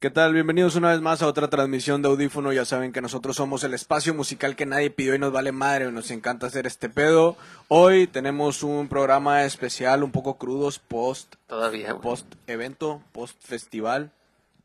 ¿Qué tal? Bienvenidos una vez más a otra transmisión de Audífono. Ya saben que nosotros somos el espacio musical que nadie pidió y nos vale madre. Nos encanta hacer este pedo. Hoy tenemos un programa especial, un poco crudos, post, Todavía, güey. post evento, post festival.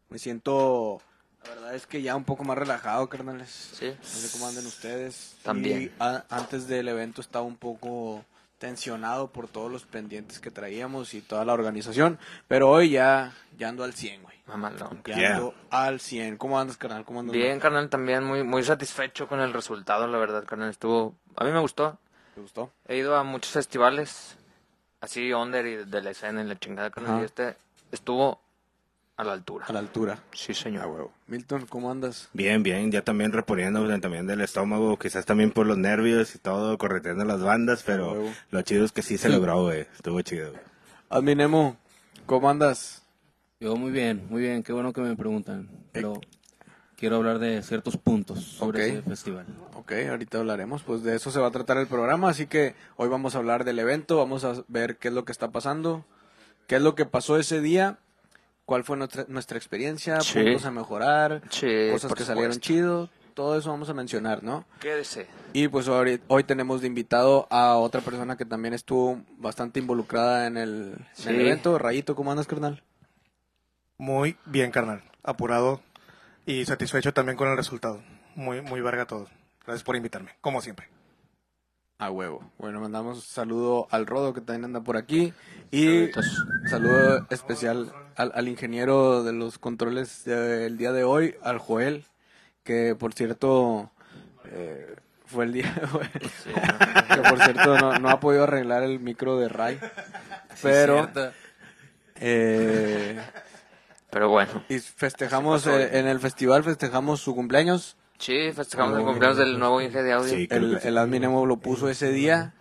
Me siento, la verdad es que ya un poco más relajado, carnales. Sí. No sé cómo anden ustedes. También. Y a- antes del evento estaba un poco tensionado por todos los pendientes que traíamos y toda la organización. Pero hoy ya, ya ando al 100, güey. Mamalón. Ya Yeah. al 100. ¿Cómo andas, carnal? ¿Cómo andas? Bien, carnal, también muy, muy satisfecho con el resultado, la verdad, carnal. Estuvo, a mí me gustó. ¿Te gustó? He ido a muchos festivales, así under y de la escena y la chingada, carnal. Y este estuvo a la altura. A la altura. Sí, A señor. huevo. Milton, ¿cómo andas? Bien, bien, ya también reponiendo también del estómago, quizás también por los nervios y todo, correteando las bandas, pero lo chido es que sí se logró, güey. Estuvo chido. güey. Adminemo, ¿cómo andas? Yo muy bien, muy bien, qué bueno que me preguntan, pero quiero hablar de ciertos puntos sobre Ok. ese festival. Ok, ahorita hablaremos, pues de eso se va a tratar el programa, así que hoy vamos a hablar del evento, vamos a ver qué es lo que está pasando, qué es lo que pasó ese día, cuál fue nuestra, nuestra experiencia, Sí. puntos a mejorar, Sí, cosas que salieron chido, todo eso vamos a mencionar, ¿no? Quédese. Y pues hoy, hoy tenemos de invitado a otra persona que también estuvo bastante involucrada en el, en el evento. Rayito, ¿cómo andas, carnal? Muy bien, carnal. Apurado y satisfecho también con el resultado. Muy, muy verga todo. Gracias por invitarme, como siempre. A huevo. Bueno, mandamos saludo al Rodo que también anda por aquí. Y saludo especial al, al ingeniero de los controles del día de hoy, al Joel, que por cierto eh, fue el día de hoy. que por cierto no, no ha podido arreglar el micro de Ray. Pero eh, Pero bueno. y festejamos eh, en el festival festejamos su cumpleaños. Sí, festejamos el cumpleaños del nuevo Inge de audio. Sí, creo El, el adminemo lo puso ese día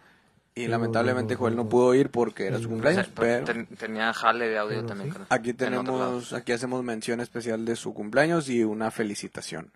y lamentablemente Joel no pudo ir porque era su cumpleaños, pero Ten- tenía jale de audio también, carnal. aquí tenemos, aquí hacemos mención especial de su cumpleaños y una felicitación.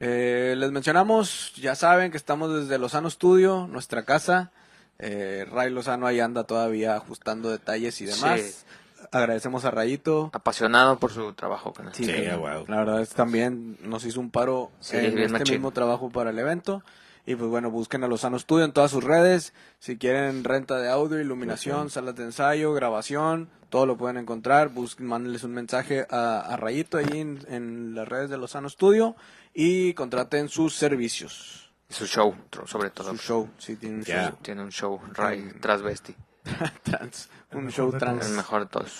Eh, les mencionamos, ya saben que estamos desde Lozano Studio, nuestra casa. Eh, Ray Lozano ahí anda todavía ajustando detalles y demás. Sí. Agradecemos a Rayito. Apasionado por su trabajo. Sí, Sí, que huevo. La verdad es que también nos hizo un paro Sí, en este machín. mismo trabajo para el evento. Y pues bueno, busquen a Lozano Studio en todas sus redes. Si quieren renta de audio, iluminación, salas de ensayo, grabación, todo lo pueden encontrar. Busquen, mándenles un mensaje a, a Rayito ahí en, en las redes de Lozano Studio y contraten sus servicios. Y su show, sobre todo. Su show, sí, tiene un show Tiene un show, Ray Transvesti. trans. Un show El trans. mejor de todos.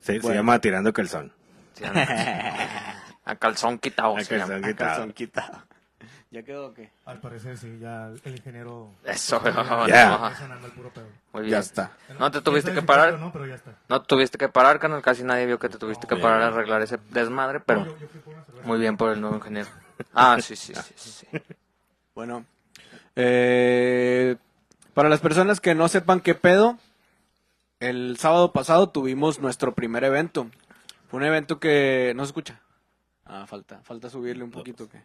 Sí, Bueno. Se llama Tirando Calzón. A calzón quitado. A se llama. calzón. A quitado. calzón quitado. ¿Ya quedó o qué? Al parecer sí, ya el ingeniero... Eso, Ya. no, sonando el puro pedo. Muy bien. Ya está. No te tuviste que parar. No, pero ya está. No tuviste que parar, canal. Casi nadie vio que te tuviste que parar a arreglar ese desmadre, pero Yo, yo muy bien por el nuevo ingeniero. Ah, sí, sí, sí, sí. sí. Bueno, eh, para las personas que no sepan qué pedo, el sábado pasado tuvimos nuestro primer evento. Fue un evento que no se escucha. Ah, falta, falta subirle un poquito. que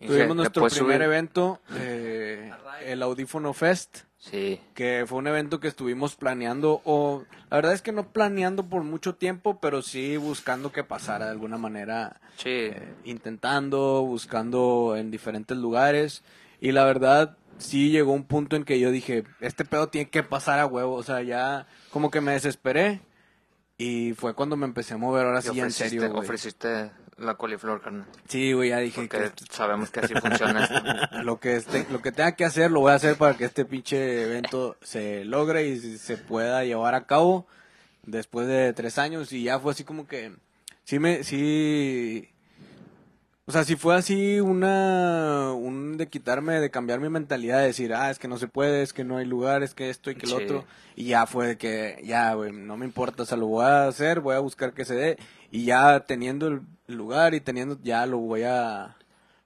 Inge, Tuvimos ¿le nuestro primer subir? evento, eh, el Audífono Fest, Sí. que fue un evento que estuvimos planeando, o la verdad es que no planeando por mucho tiempo, pero sí buscando que pasara de alguna manera Sí. eh, intentando, buscando en diferentes lugares. Y la verdad, sí llegó un punto en que yo dije, este pedo tiene que pasar a huevo. O sea, ya como que me desesperé. Y fue cuando me empecé a mover ahora sí en serio, güey. ofreciste la coliflor, carnal. Sí, güey, ya dije Porque que sabemos que así funciona esto. lo que este, lo que tenga que hacer lo voy a hacer para que este pinche evento se logre y se- se pueda llevar a cabo después de tres años y ya fue así como que sí me sí o sea, si fue así una un de quitarme de cambiar mi mentalidad de decir, ah, es que no se puede, es que no hay lugar, es que esto y que lo otro y ya fue de que ya, güey, no me importa, o sea, lo voy a hacer, voy a buscar que se dé y ya teniendo el lugar y teniendo ya lo voy a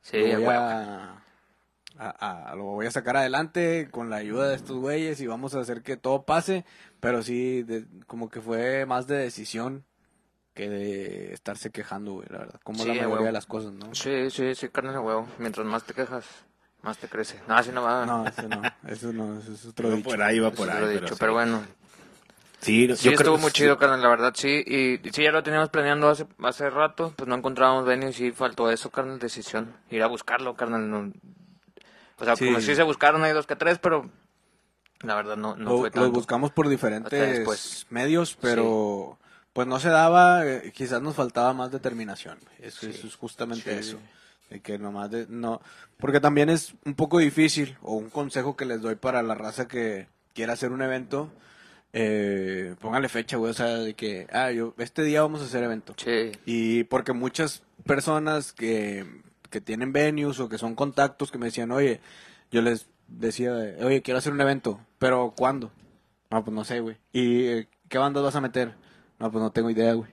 Sí, lo voy a, a- a- lo voy a sacar adelante con la ayuda de estos güeyes y vamos a hacer que todo pase, pero sí, de- como que fue más de decisión que de estarse quejando, güey, la verdad, como Sí, la mayoría huevo. de las cosas, ¿no? Sí, sí, sí, carnal de huevo. Mientras más te quejas, más te crece. No, así no va. No, eso no, eso no, eso es otro dicho. por ahí, iba Eso por ahí. Pero, dicho, sí. pero bueno. Sí, Sí, yo creo estuvo que muy sí. chido, carnal, la verdad, sí. Y sí, ya lo teníamos planeando hace, hace rato, pues no encontrábamos venue y sí faltó eso, carnal, decisión. Ir a buscarlo, carnal. no- O sea, Sí. como sí se buscaron, hay dos que tres, pero la verdad no, no Lo- fue los tanto. buscamos por diferentes después. medios, pero pues no se daba, eh, quizás nos faltaba más determinación. Eso, eso es justamente Sí. eso. De que nomás de- no, porque también es un poco difícil, o un consejo que les doy para la raza que quiera hacer un evento, eh, póngale fecha, güey, o sea, de que, ah, yo, este día vamos a hacer evento. Sí, Y porque muchas personas que, que tienen venues o que son contactos que me decían, oye, yo les decía, oye, quiero hacer un evento, pero ¿cuándo? No, pues no sé, güey. ¿Y eh, qué bandas vas a meter? No, pues no tengo idea, güey.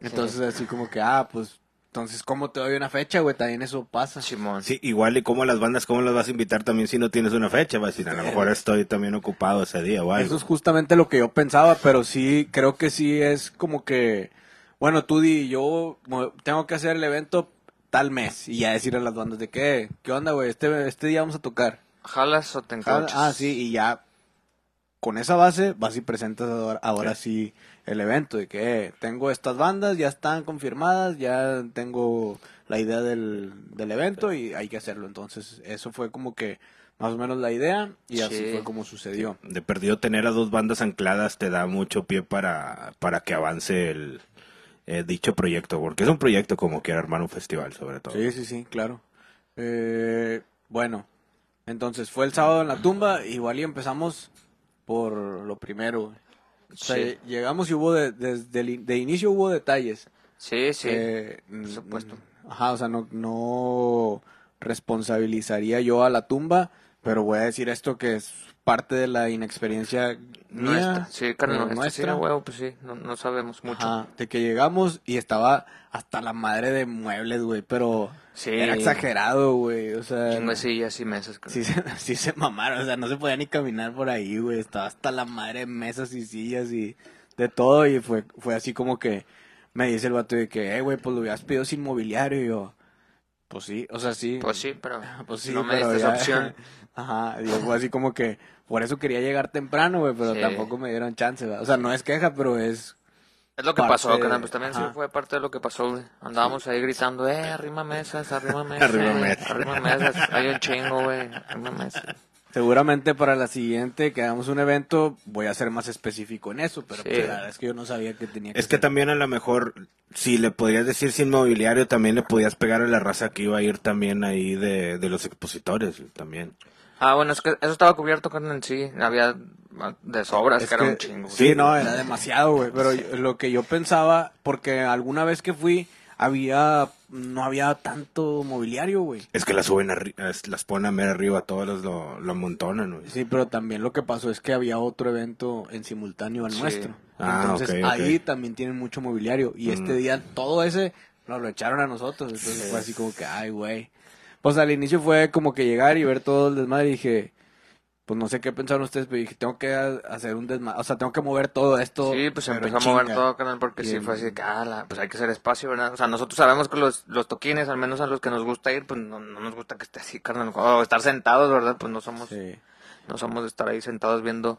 Entonces así como que, ah, pues, entonces, ¿cómo te doy una fecha, güey? También eso pasa. Simón. Sí, igual y como las bandas, ¿cómo las vas a invitar también si no tienes una fecha? Vas a decir, a lo mejor estoy también ocupado ese día algo. Eso es justamente lo que yo pensaba, pero sí, creo que sí es como que, bueno, tú di, yo tengo que hacer el evento tal mes y ya decirle a las bandas de qué, qué onda, güey, este, este día vamos a tocar. ¿Jalas o te Ah, encauchas? ah, sí, y ya con esa base vas y presentas ahora, ahora sí el evento de que eh, tengo estas bandas, ya están confirmadas, ya tengo la idea del, del evento y hay que hacerlo. Entonces, eso fue como que más o menos la idea y así Sí. fue como sucedió. De perdido tener a dos bandas ancladas te da mucho pie para, para que avance el eh, dicho proyecto, porque es un proyecto como quiera armar un festival sobre todo. Sí, sí, sí, claro. Eh, bueno, entonces fue el sábado en la tumba, igual y empezamos por lo primero. O sea, Sí. llegamos y hubo, de- desde el de inicio hubo detalles. Sí, sí. Eh, por mm, supuesto. Ajá, o sea, no, no responsabilizaría yo a la tumba, pero voy a decir esto que es parte de la inexperiencia mía. Nuestra. Sí, carnal, eh, nuestra. Sí, nuestra. a huevo, pues sí, no, no sabemos mucho. Ajá, de que llegamos y estaba hasta la madre de muebles, güey, pero Sí. era exagerado, güey, o sea, Chingo sillas y mesas, sí, se- sí se mamaron, o sea, no se podía ni caminar por ahí, güey, estaba hasta la madre de mesas y sillas y de todo y fue, fue así como que me dice el vato de que, eh, güey, pues lo hubieras pedido sin mobiliario y yo, pues sí, o sea, sí. Pues sí, pero Pues sí, no me pero diste esa opción. Ajá, y fue así como que por eso quería llegar temprano, güey, pero Sí. tampoco me dieron chance, ¿verdad? O sea, no es queja, pero es Es lo que parte pasó, de- carnal, pues también sí fue parte de lo que pasó, güey. Andábamos ahí gritando, eh, arrima mesas, arrima mesas. Arrima güey, mesas. Arrima mesas, hay un chingo, güey, arrima mesas. Seguramente para la siguiente que hagamos un evento voy a ser más específico en eso, pero Sí. pues, la verdad es que yo no sabía que tenía que Es que ser. también a lo mejor, si le podrías decir sin mobiliario, también le podías pegar a la raza que iba a ir también ahí de, de los expositores también. Ah, bueno, es que eso estaba cubierto, carnal, sí. Había de sobras, Es que era que- un chingo. güey. Sí, no, era demasiado, güey, pero yo- lo que yo pensaba, porque alguna vez que fui había no había tanto mobiliario, güey. Es que las suben las ponen a mera arriba, todos los lo, lo amontonan, güey. Sí, pero también lo que pasó es que había otro evento en simultáneo al Sí. nuestro. Ah, Entonces ok, ok. ahí también tienen mucho mobiliario. Y este Mm. día todo ese nos lo echaron a nosotros. Entonces fue así como que, ay, güey. Pues al inicio fue como que llegar y ver todo el desmadre y dije, pues no sé qué pensaron ustedes, pero dije, tengo que ha- hacer un desmadre. O sea, tengo que mover todo esto. Sí, pues empezó a mover todo, carnal, porque Y sí fue así de que, ah, la- pues hay que hacer espacio, ¿verdad? O sea, nosotros sabemos que los, los toquines, al menos a los que nos gusta ir, pues no, no nos gusta que esté así, carnal. O estar sentados, ¿verdad? Pues no somos, Sí. no somos de estar ahí sentados viendo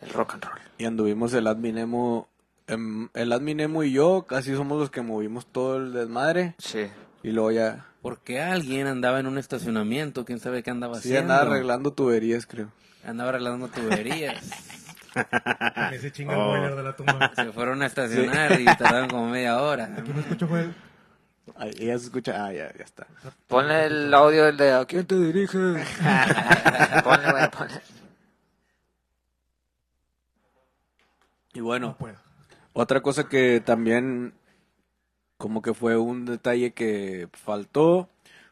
el rock and roll. Y anduvimos el adminemo. em, el adminemo y yo casi somos los que movimos todo el desmadre. Sí. Y luego ya. Porque alguien andaba en un estacionamiento, quién sabe qué andaba Sí, haciendo. andaba arreglando tuberías, creo. Andaba arreglando tuberías. Ese chinga Oh. boiler de la tumba. Se fueron a estacionar y tardaron como media hora. Aquí me escucho, Joel. Ahí ya se escucha. Ah, ya, ya está. Ponle el audio del de ¿A quién te dirige? ponle, güey, ponle. Y bueno, No otra cosa que también como que fue un detalle que faltó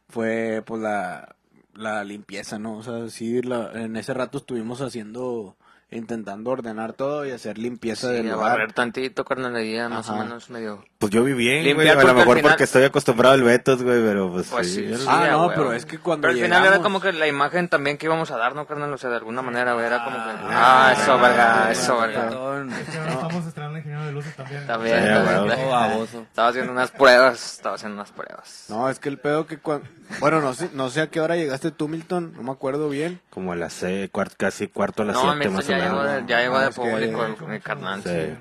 fue pues la, la limpieza, ¿no? O sea, sí, en ese rato estuvimos haciendo, intentando ordenar todo y hacer limpieza Sí, del a lugar. barrer tantito, carnal, ahí ya más o menos medio... Pues yo vi bien, güey, a porque lo mejor final- porque estoy acostumbrado al Betos, güey, pero pues, Pues sí. sí, sí. Ah, a no, huevo. pero es que cuando Pero al final era como que la imagen también que íbamos a dar, ¿no, carnal? O sea, de alguna manera, güey, era como que... Ah, eso, verga, eso, verga. Ratón, Es que ahora estamos estrenando ingeniero de luces también. También, baboso. Estaba haciendo unas pruebas, estaba haciendo unas pruebas. No, es que el pedo que cuando... Bueno, no sé, no sé a qué hora llegaste tú, Milton, no me acuerdo bien. Como a las seis, cuart- casi cuarto a las No, siete más o ya llegó, menos. de- ya llegó Ah, de es que- público el, el carnal. Sí.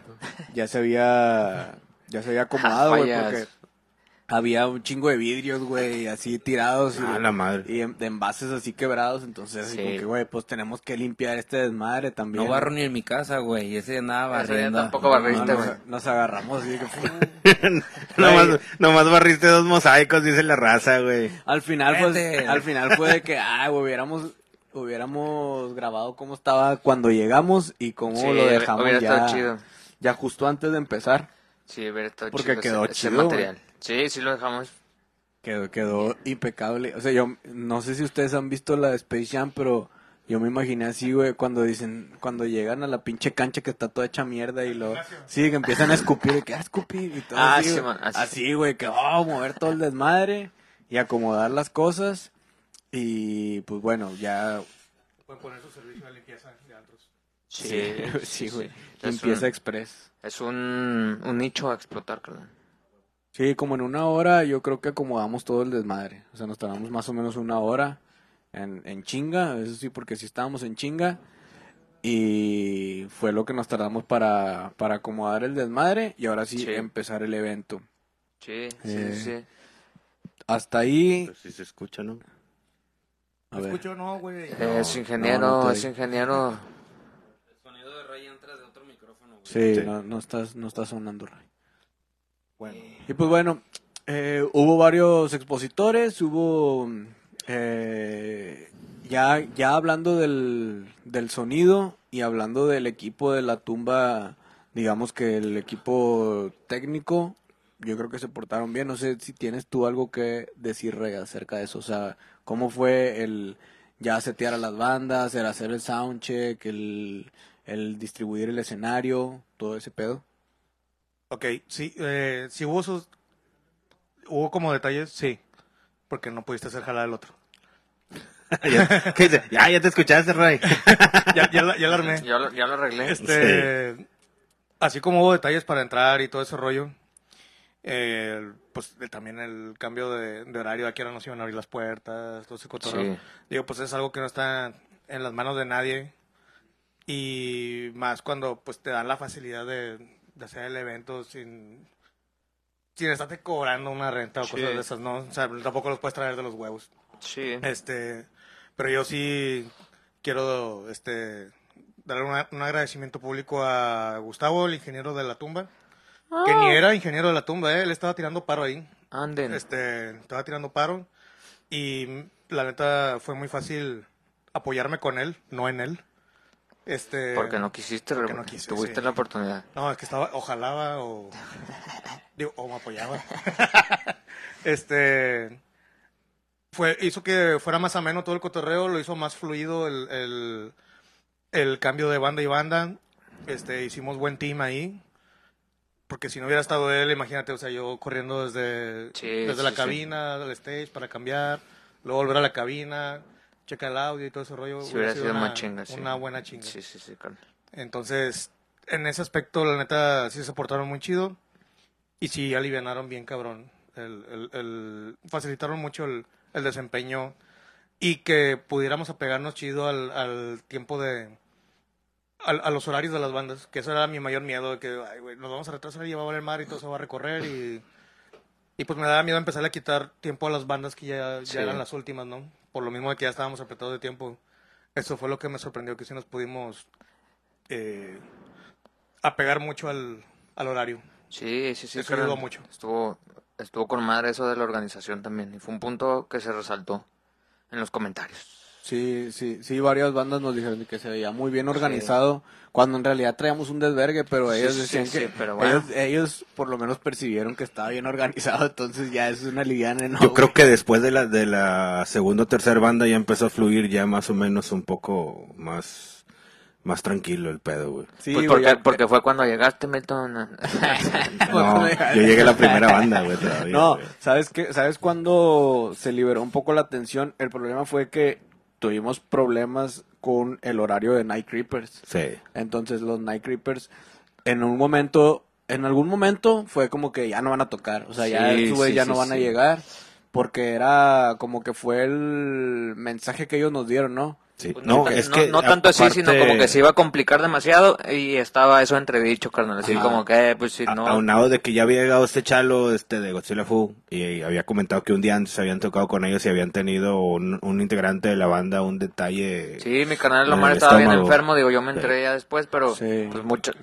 Ya se había, ya se había acomodado, güey, porque había un chingo de vidrios, güey, así tirados. Y, Ah, la madre. Y en- de envases así quebrados, entonces así Sí. como que, güey, pues tenemos que limpiar este desmadre también. No barro ni en mi casa, güey. Ese día andaba Ese día barriendo. tampoco No, barriste, nos, güey. nos agarramos así que, nomás, nomás barriste dos mosaicos, dice la raza, güey. Al final, pues, Vete. al final fue de que, ah, hubiéramos, hubiéramos grabado cómo estaba cuando llegamos y cómo Sí, lo dejamos hubiera ya, estado chido. ya justo antes de empezar. Sí, hubiera estado Porque chido quedó ese, ese chido, material. Sí, sí lo dejamos. Quedó, quedó impecable. O sea, yo no sé si ustedes han visto la de Space Jam, pero yo me imaginé así, güey, cuando dicen, cuando llegan a la pinche cancha que está toda hecha mierda y lo, sí, que empiezan a escupir, y que, ah, escupir, y todo Ah, así, sí, güey. man, así. así, güey, que, oh, mover todo el desmadre y acomodar las cosas. Y, pues bueno, ya, Pueden poner su servicio de limpieza de antros. sí, sí, güey, Es limpieza un- express. Es un, un nicho a explotar, carnal. Sí, como en una hora yo creo que acomodamos todo el desmadre. O sea, nos tardamos más o menos una hora en, en chinga, eso sí, porque sí estábamos en chinga. Y fue lo que nos tardamos para, para acomodar el desmadre y ahora sí, Sí. empezar el evento. Sí, sí, Eh, sí. Hasta ahí... Sí se escucha, ¿no? A ¿Me ver. escucho no, güey? es ingeniero, no, no es ingeniero. El sonido de Ray entra de otro micrófono, güey. Sí, Sí. No, no, estás, no está sonando, Ray. Bueno. Y pues bueno, eh, hubo varios expositores, hubo eh, ya, ya hablando del, del sonido y hablando del equipo de la tumba, digamos que el equipo técnico, yo creo que se portaron bien. No sé si tienes tú algo que decir Rey, acerca de eso. O sea, ¿cómo fue el ya setear a las bandas, el hacer el soundcheck, el, el distribuir el escenario, todo ese pedo? Ok, sí, eh, sí hubo sus... Hubo como detalles, sí. Porque no pudiste hacer jalar el otro. ya, ¿qué dice? ya, ya te escuchaste, Ray. ya, ya, la- ya la armé. Ya lo, ya lo arreglé. Este, Así como hubo detalles para entrar y todo ese rollo, eh, pues también el cambio de, de horario, aquí ahora nos iban a abrir las puertas, todo ese cotorreo. Sí. Digo, pues es algo que no está en las manos de nadie. Y más cuando pues te dan la facilidad de, de hacer el evento sin, sin estarte cobrando una renta o Sí. cosas de esas, ¿no? O sea, tampoco los puedes traer de los huevos. Sí. Este, pero yo sí quiero este dar una- un agradecimiento público a Gustavo, el ingeniero de la tumba, que ni era ingeniero de la tumba, ¿eh? él estaba tirando paro ahí. Anden. Este, estaba tirando paro y la neta fue muy fácil apoyarme con él, no en él. Este, Porque no quisiste, porque no quise, tuviste sí. la oportunidad. no, es que estaba, ojalá o, digo, o me apoyaba. este, fue, hizo que fuera más ameno todo el cotorreo, lo hizo más fluido el, el, el cambio de banda y banda. Este, hicimos buen team ahí. Porque si no hubiera estado él, imagínate, o sea, yo corriendo desde, Sí, desde sí, la cabina, al stage para cambiar, luego volver a la cabina, checar el audio y todo ese rollo. Si hubiera sido una, más chinga, sí. Una buena chinga. Sí, sí, sí. Entonces, en ese aspecto, la neta, sí se portaron muy chido. Y sí alivianaron bien, cabrón. El, el- el- facilitaron mucho el, el desempeño. Y que pudiéramos apegarnos chido al, al tiempo de... a los horarios de las bandas. Que eso era mi mayor miedo. De que, ay, nos vamos a retrasar y ya va a valer mar y todo se va a recorrer. Y, y pues me daba miedo empezar a quitar tiempo a las bandas que ya, ya Sí. eran las últimas, ¿no? Por lo mismo de que ya estábamos apretados de tiempo. Eso fue lo que me sorprendió, que sí nos pudimos eh, apegar mucho al, al horario. Sí, sí, sí. Eso ayudó mucho. Estuvo, estuvo con madre eso de la organización también. Y fue un punto que se resaltó en los comentarios. Sí, sí, sí, varias bandas nos dijeron que se veía muy bien organizado, cuando en realidad traíamos un desvergue, pero ellos sí, decían sí, que pero bueno. ellos, ellos por lo menos percibieron que estaba bien organizado, entonces ya es una liviana, ¿no? Yo creo que después de la, de la segunda o tercera banda ya empezó a fluir ya más o menos un poco más, más tranquilo el pedo, güey. Sí, pues porque, porque fue cuando llegaste, Milton. No, yo llegué a la primera banda, güey, todavía. No. ¿sabes qué? ¿Sabes cuándo se liberó un poco la tensión? El problema fue que tuvimos problemas con el horario de Night Creepers. Sí. Entonces los Night Creepers en un momento, en algún momento fue como que ya no van a tocar, o sea, ya Sí, sí, ya sí, no van a llegar porque era como que fue el mensaje que ellos nos dieron, ¿no? Sí. Pues No, tan- es que. no tanto así, sino como que se iba a complicar demasiado y estaba eso entredicho, carnal. Así Ajá. como que, pues si a- no. Aunado de que ya había llegado este chalo este de Godzilla Fu y había comentado que un día antes habían tocado con ellos y habían tenido un, un integrante de la banda un detalle. Sí, mi canal en Omar el estaba bien enfermo, digo, yo me Sí. enteré ya después, pero Sí. pues muchas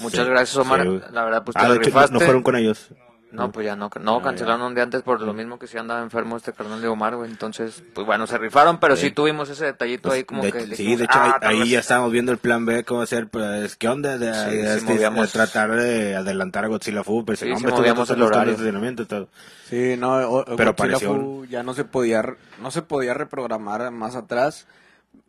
muchas Sí, gracias Omar, la verdad pues te Ah, de hecho, no- rifaste. no fueron con ellos. No, pues ya no, no, cancelaron un día antes por lo mismo que si andaba enfermo este carnal de Omar, güey. Entonces, pues bueno, se rifaron, pero sí, Sí. tuvimos ese detallito ahí como De- que... sí, dijimos, de hecho, "Ah, ahí, ahí vez". ya estábamos viendo el plan B, cómo hacer, pues, ¿qué onda? De, Sí, de- sí este, de tratar de adelantar a Godzilla Fu, pero Sí, no, sí hombre, estos movíamos vatos el horario. todo. Sí, no, o- Pero Godzilla apareció Fu ya no se podía, no se podía reprogramar más atrás,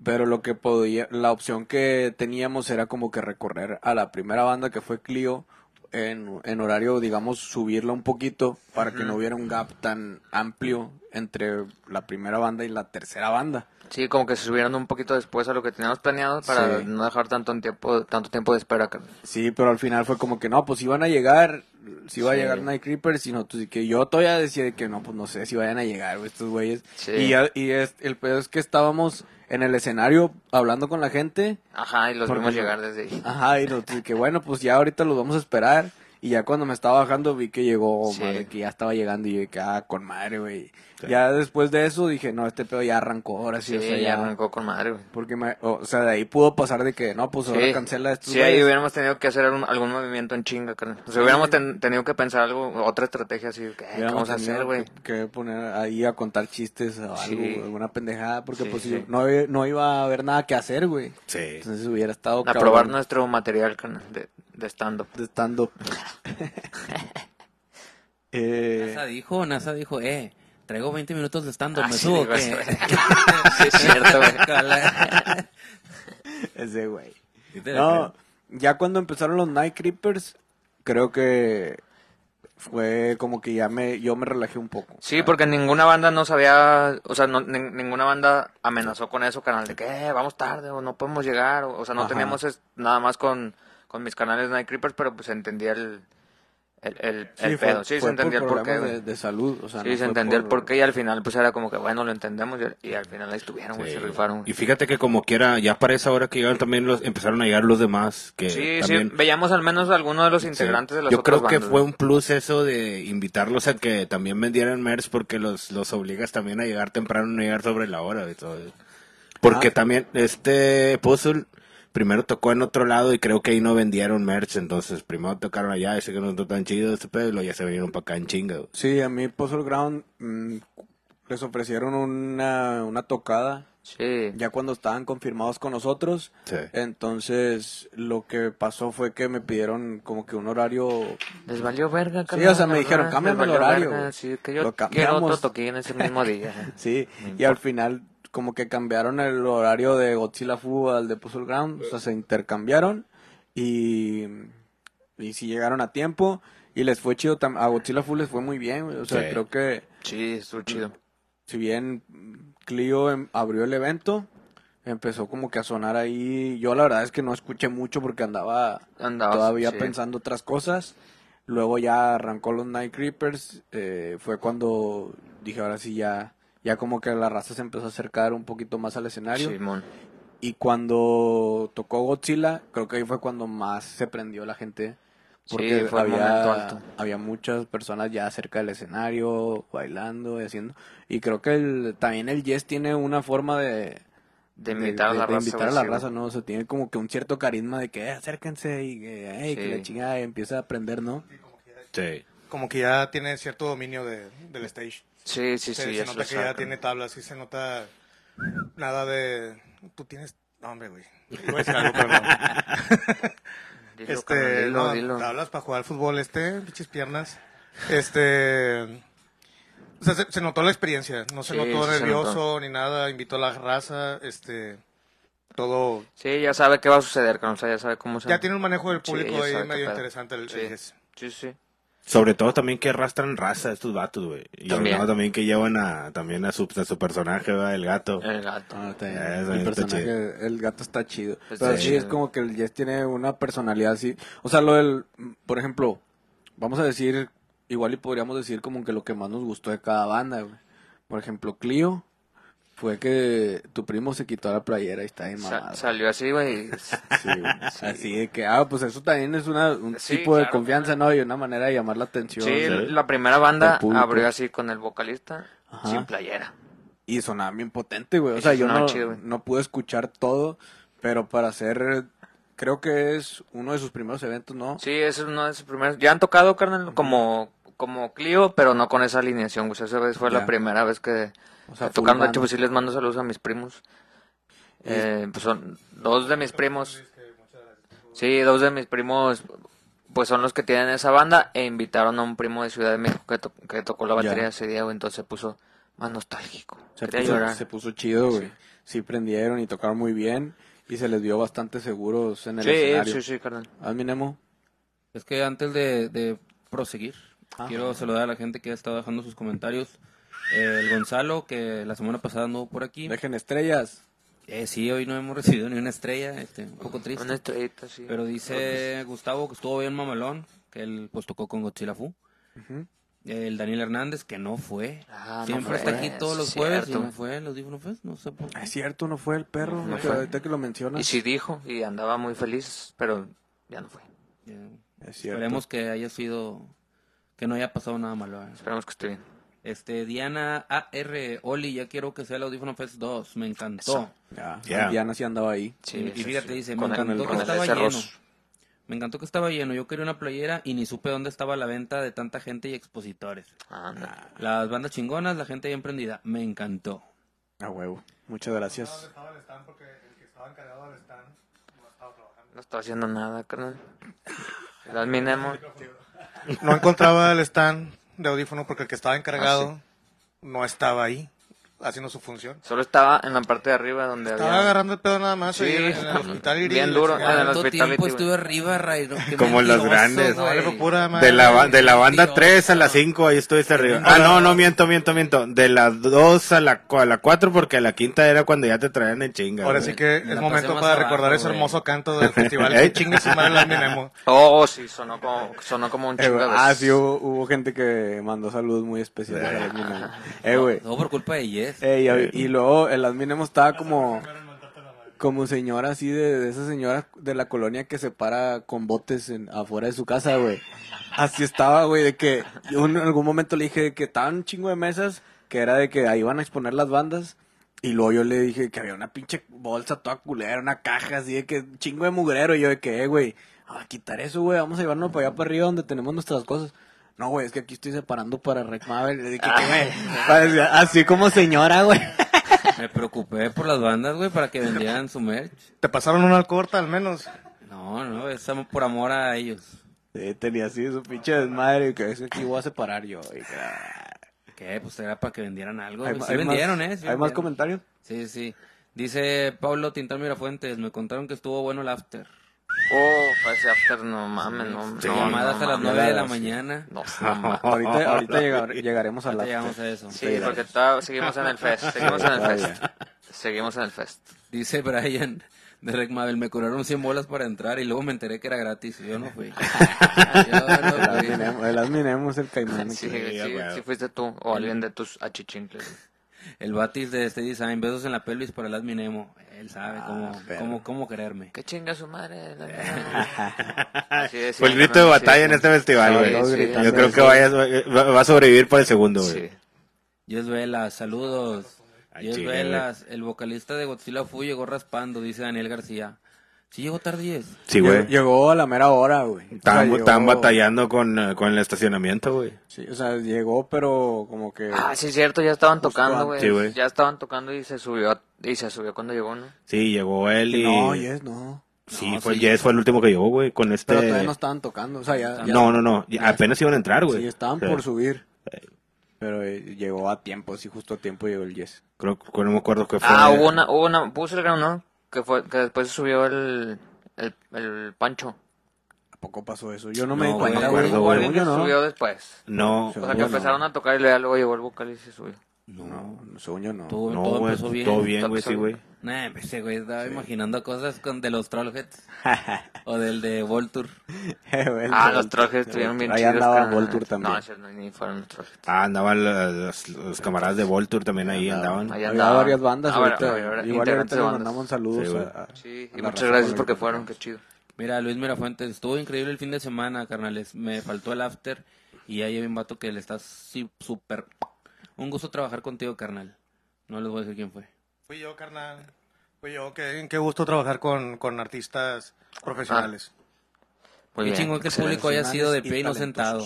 pero lo que podía, la opción que teníamos era como que recorrer a la primera banda que fue Clio en, en horario, digamos, subirla un poquito para que no hubiera un gap tan amplio entre la primera banda y la tercera banda. Sí, como que se subieron un poquito después a lo que teníamos planeado para Sí. no dejar tanto tiempo, tanto tiempo de espera. Sí, pero al final fue como que no, pues iban a llegar, si iba a llegar Night Creepers, sino pues, que yo todavía decía de que no, pues no sé si vayan a llegar estos güeyes. Sí. Y, ya- y es, el pedo es que estábamos en el escenario hablando con la gente, Ajá, y los vimos llegar desde ahí. ajá, y de que bueno, pues ya ahorita los vamos a esperar. Y ya cuando me estaba bajando vi que llegó, Sí. madre, que ya estaba llegando y yo que, ah, con madre, güey. Ya después de eso dije, no, este pedo ya arrancó, ahora sí, Sí, o sea, ya ya. arrancó con madre, güey. Porque, me, o sea, de ahí pudo pasar de que, no, pues ahora Sí, cancela estos sí, ahí hubiéramos tenido que hacer algún, algún movimiento en chinga, carnal. O sea, hubiéramos ten- tenido que pensar algo, otra estrategia así, que, ¿qué vamos a hacer, güey? Que, que poner ahí a contar chistes o algo, Sí. alguna pendejada, porque Sí, pues sí. no, no iba a haber nada que hacer, güey. Sí. Entonces hubiera estado A cabrón probar nuestro material, carnal, de, de stand-up. de stand-up. eh, NASA dijo, NASA dijo, eh, traigo 20 minutos de stand-up, Ah, ¿me sí, subo digo eso. Sí, es cierto, güey. ese güey. No, ya cuando empezaron los Night Creepers, creo que fue como que ya me, yo me relajé un poco. Sí, porque ninguna banda no sabía, o sea, no, nin- ninguna banda amenazó con eso, canal, de que eh, vamos tarde o no podemos llegar, o, o sea, no Ajá. teníamos es- nada más con, con mis canales Night Creepers, pero pues se entendía el, el, el, el fue- pedo, sí, se fue entendía el por porqué, problemas güey. de, de salud, o sea, Sí, no se fue entendía el por- porqué y al final pues era como que bueno, lo entendemos y, y al final ahí estuvieron, güey, Sí. se rifaron. Y fíjate que como quiera, ya para esa hora que llegaron también los, empezaron a llegar los demás, que Sí, también... sí, veíamos al menos algunos de los integrantes de las Yo otras creo que bandas, fue güey. un plus eso de invitarlos a que también vendieran merch porque los, los obligas también a llegar temprano, no llegar sobre la hora y todo. Porque Ah. también este Puzzle primero tocó en otro lado y creo que ahí no vendieron merch, entonces primero tocaron allá, ese que no estuvo tan chido este pedo y luego ya se vinieron para acá en chinga. güey. Sí, a mí Puzzle Ground mm, les ofrecieron una, una tocada Sí, ya cuando estaban confirmados con nosotros. Sí. Entonces, lo que pasó fue que me pidieron como que un horario. les valió verga, Sí, carnal, o sea, me dijeron, cámbiame el horario. Sí, que yo Lo quiero cambiamos. otro toquín ese mismo día. Sí, y al final, como que cambiaron el horario de Godzilla Fu al de Puzzle Ground. O sea, se intercambiaron y, y sí llegaron a tiempo. Y les fue chido. A Godzilla Fu les fue muy bien. O sea, Sí. creo que Sí, estuvo chido. si bien Clio em- abrió el evento, empezó como que a sonar ahí. Yo la verdad es que no escuché mucho porque andaba Andaba, todavía sí. pensando otras cosas. Luego ya arrancó los Night Creepers. eh, fue cuando dije, ahora sí ya, ya como que la raza se empezó a acercar un poquito más al escenario. Simón. Y cuando tocó Godzilla, creo que ahí fue cuando más se prendió la gente. Porque Sí, fue había, alto. había muchas personas ya cerca del escenario, bailando y haciendo. Y creo que el, también el Yes tiene una forma de, De invitar a la de raza. invitar a la raza. ¿no? O sea, tiene como que un cierto carisma de que eh, acérquense y que, "Ey, que Sí. la chingada empieza a aprender, ¿no? Sí. Como que ya tiene cierto dominio de, del stage. Sí, sí, se, sí. se nota que ya tiene tablas, sí se nota nada de... Tú tienes... No, hombre, güey. Iba a decir algo, pero. Dilo, Este, dilo, no, dilo. tablas para jugar al fútbol, este, pinches piernas. Este... O sea, se, se notó la experiencia, no se Sí, notó sí se nervioso ni nada, invitó a la raza, este... Todo... Sí, ya sabe qué va a suceder, o sea, ya sabe cómo se... Ya tiene un manejo del Sí, público ya ahí medio interesante el, Sí. Sí, sí. Sobre todo también que arrastran raza estos vatos, güey. Y También. luego también que llevan a, también a su, a su personaje, ¿verdad? el gato. El gato. Ah, está bien. Eso el está personaje, chido. el gato está chido. Está Pero sí es como que el Yes tiene una personalidad así. O sea, lo del, por ejemplo, vamos a decir, igual y podríamos decir como que lo que más nos gustó de cada banda, güey. Por ejemplo, Clio, fue que tu primo se quitó la playera y está ahí Sa- salió así, güey. Sí. Así de que, ah, pues eso también es una, un Sí, tipo de claro. confianza, ¿no? Y una manera de llamar la atención. Sí, la primera banda abrió así con el vocalista Ajá. sin playera. Y sonaba bien potente, güey. O sea, yo no, chido, no pude escuchar todo, pero para hacer, creo que es uno de sus primeros eventos, ¿no? Sí, ese es uno de sus primeros. Ya han tocado, carnal, como, como Clio, pero no con esa alineación. güey. esa vez fue Ya. la primera vez que, O sea, band. hecho, pues sí les mando saludos a mis primos. Eh, pues son dos de mis primos. Sí, dos de mis primos, pues son los que tienen esa banda e invitaron a un primo de Ciudad de México que, to- que tocó la batería Ya. ese día, güey. Entonces se puso más nostálgico. Se puso, se puso chido, güey. Sí. prendieron y tocaron muy bien y se les vio bastante seguros en el Sí, escenario. sí, sí, carnal. Hazme Nemo. Es que antes de, de proseguir, Ah. quiero saludar a la gente que ha estado dejando sus comentarios. Eh, el Gonzalo, que la semana pasada anduvo por aquí. Dejen estrellas. Eh, sí, hoy no hemos recibido ni una estrella, este, un poco triste. Una estrellita, sí. Pero dice Gustavo que estuvo bien mamalón, que él pues tocó con Godzilla Fu. El Daniel Hernández, que no fue. Ah, no Siempre fue, está aquí todos los jueves y no fue los Fest, no sé por qué. Es cierto, no fue el perro. No que fue. Ahorita que lo mencionas. Y sí dijo, y andaba muy feliz, pero ya no fue. Es cierto. Esperemos que haya sido, que no haya pasado nada malo. ¿eh? Esperemos que esté bien. Este, Diana AR, Oli, ya quiero que sea el Audífono Fest 2, me encantó. Ya. Diana sí andaba ahí. Sí, y, fíjate, sí. dice, me encantó que estaba lleno. Me encantó que estaba lleno. Yo quería una playera y ni supe dónde estaba la venta de tanta gente y expositores. Anda. Las bandas chingonas, la gente bien prendida. Me encantó. A huevo. Muchas gracias. estaba el stand porque el que estaba encargado del stand no estaba trabajando. No estaba haciendo nada, carnal. El adminemo. No encontraba el stand de audífono porque el que estaba encargado no estaba ahí haciendo su función. Solo estaba en la parte de arriba donde Estaba había... agarrando el pedo nada más Sí, ahí en el hospital y bien duro. En el ¿Cuánto hospitality, tiempo estuve arriba? Qué Como los grandes. No, vale, pura madre. De la, de la banda Mentiroso. 3 a la 5, ahí estuviste arriba. Ah, no, no, miento, miento, miento. De la 2 a la, a la 4, porque a la quinta era cuando ya te traían en chinga. Ahora güey. sí que es la momento para abajo, recordar ese hermoso canto del festival. ¿Eh? chingue su madre el Minemo. Oh, sí, sonó como, sonó como un Eh, chingo ah, sí, hubo, hubo gente que mandó saludos muy especiales. Eh, güey. Todo por culpa de Yes. Eh, y, y luego el Adminemo estaba como como señora así de, de esa señora de la colonia que se para con botes en, afuera de su casa, güey. Así estaba, güey, de que yo en algún momento le dije que estaban un chingo de mesas, que era de que ahí iban a exponer las bandas. Y luego yo le dije que había una pinche bolsa toda culera, una caja así de que chingo de mugrero. Y yo de que, eh, güey, a quitar eso, güey, vamos a llevarnos para allá para arriba donde tenemos nuestras cosas. No, güey, es que aquí estoy separando para Rec Mabel. Le dije que, güey, parecía así como señora, güey. Me preocupé por las bandas, güey, para que vendieran su merch. Te pasaron una corta al menos. No, no, es por amor a ellos. Sí, tenía así su pinche desmadre que es que aquí voy a separar yo. y que, ah. ¿Qué? Pues era para que vendieran algo. ¿Hay, Sí hay vendieron, más, ¿eh? Sí ¿Hay más vendieron. comentarios? Sí, sí. Dice Pablo Tintán Mirafuentes, me contaron que estuvo bueno el after. Oh, ese after, no mames, no. Sí. no, Llamadas no a las mames. 9 de la mañana. No, no mames. Ahorita, ahorita llegar- llegaremos a Ahorita la... llegamos a eso. Sí, porque todavía seguimos en el fest. Seguimos en el fest. Seguimos en el fest. Dice Brian de Rec Mabel, me cobraron 100 bolas para entrar y luego me enteré que era gratis y yo no fui. yo no El fui. Adminemo, el Adminemo es el caimán. Sí, sí, sí fuiste tú o alguien de tus achichincles. El batis de este design, besos en la pelvis para el adminemo. Él sabe Ah, cómo, perro. cómo, cómo quererme. ¿Qué chinga su madre? Fue el grito de batalla Sí, en este festival, Sí, güey. Todos sí, gritando. Yo creo que vaya, va va a sobrevivir para el segundo, güey. Dios Velas, saludos. Ay, Dios chile, Velas, el vocalista de Godzilla Fu llegó raspando, dice Daniel García. Sí llegó tarde, Yes. Sí, Llegó- güey. Llegó a la mera hora, güey. O sea, Estaban, llegó- estaban batallando con, con el estacionamiento, güey. Sí, o sea, llegó, pero como que... Ah, sí, es cierto, ya estaban tocando, güey. antes. Sí, güey. ya estaban tocando y se subió, y se subió cuando llegó, ¿no? Sí, llegó él y... No, yes, no. Sí, No, fue sí. Jess, fue el último que llegó, güey, con este... Pero todavía no estaban tocando, o sea, ya... ya- No, no, no, ya apenas iban a entrar, güey. Sí, estaban Sí. por subir. Pero eh, llegó a tiempo, sí, justo a tiempo llegó el Yes. Creo que no me acuerdo qué fue. Ah, hubo una, hubo una, puso el gran, ¿no? Que fue, que después se subió el, el, el Pancho. ¿A poco pasó eso? Yo no, No, me di cuenta, güey. Yo no. subió después. No. O sea, que empezaron a tocar y luego llegó el vocal y se subió. No, No, según yo no. todo, No, todo güey, bien. todo bien, güey, sí, güey. Nah, ese güey estaba imaginando cosas con, de los Trollheads. o del de Voltur. Ah, los trajes estuvieron bien Ahí chidos. andaba carnal. Voltur también. No, ni fueron los trajes. Ah, andaban los, camaradas de Voltur también ahí andaban. Ahí Había andaban. varias bandas Ah, ahorita. había Igual ahorita les mandamos saludos. Sí, a- a- Sí, a y muchas gracias porque fueron, qué chido. Mira, Luis Mirafuentes, estuvo increíble el fin de semana, carnales. Me faltó el after y ahí hay un vato que le está sí, súper... Un gusto trabajar contigo, carnal. No les voy a decir quién fue. Fui yo, carnal. Fui yo. Qué, qué gusto trabajar con, con artistas profesionales. Muy Qué chingón que el público haya sido de pie y no sentado.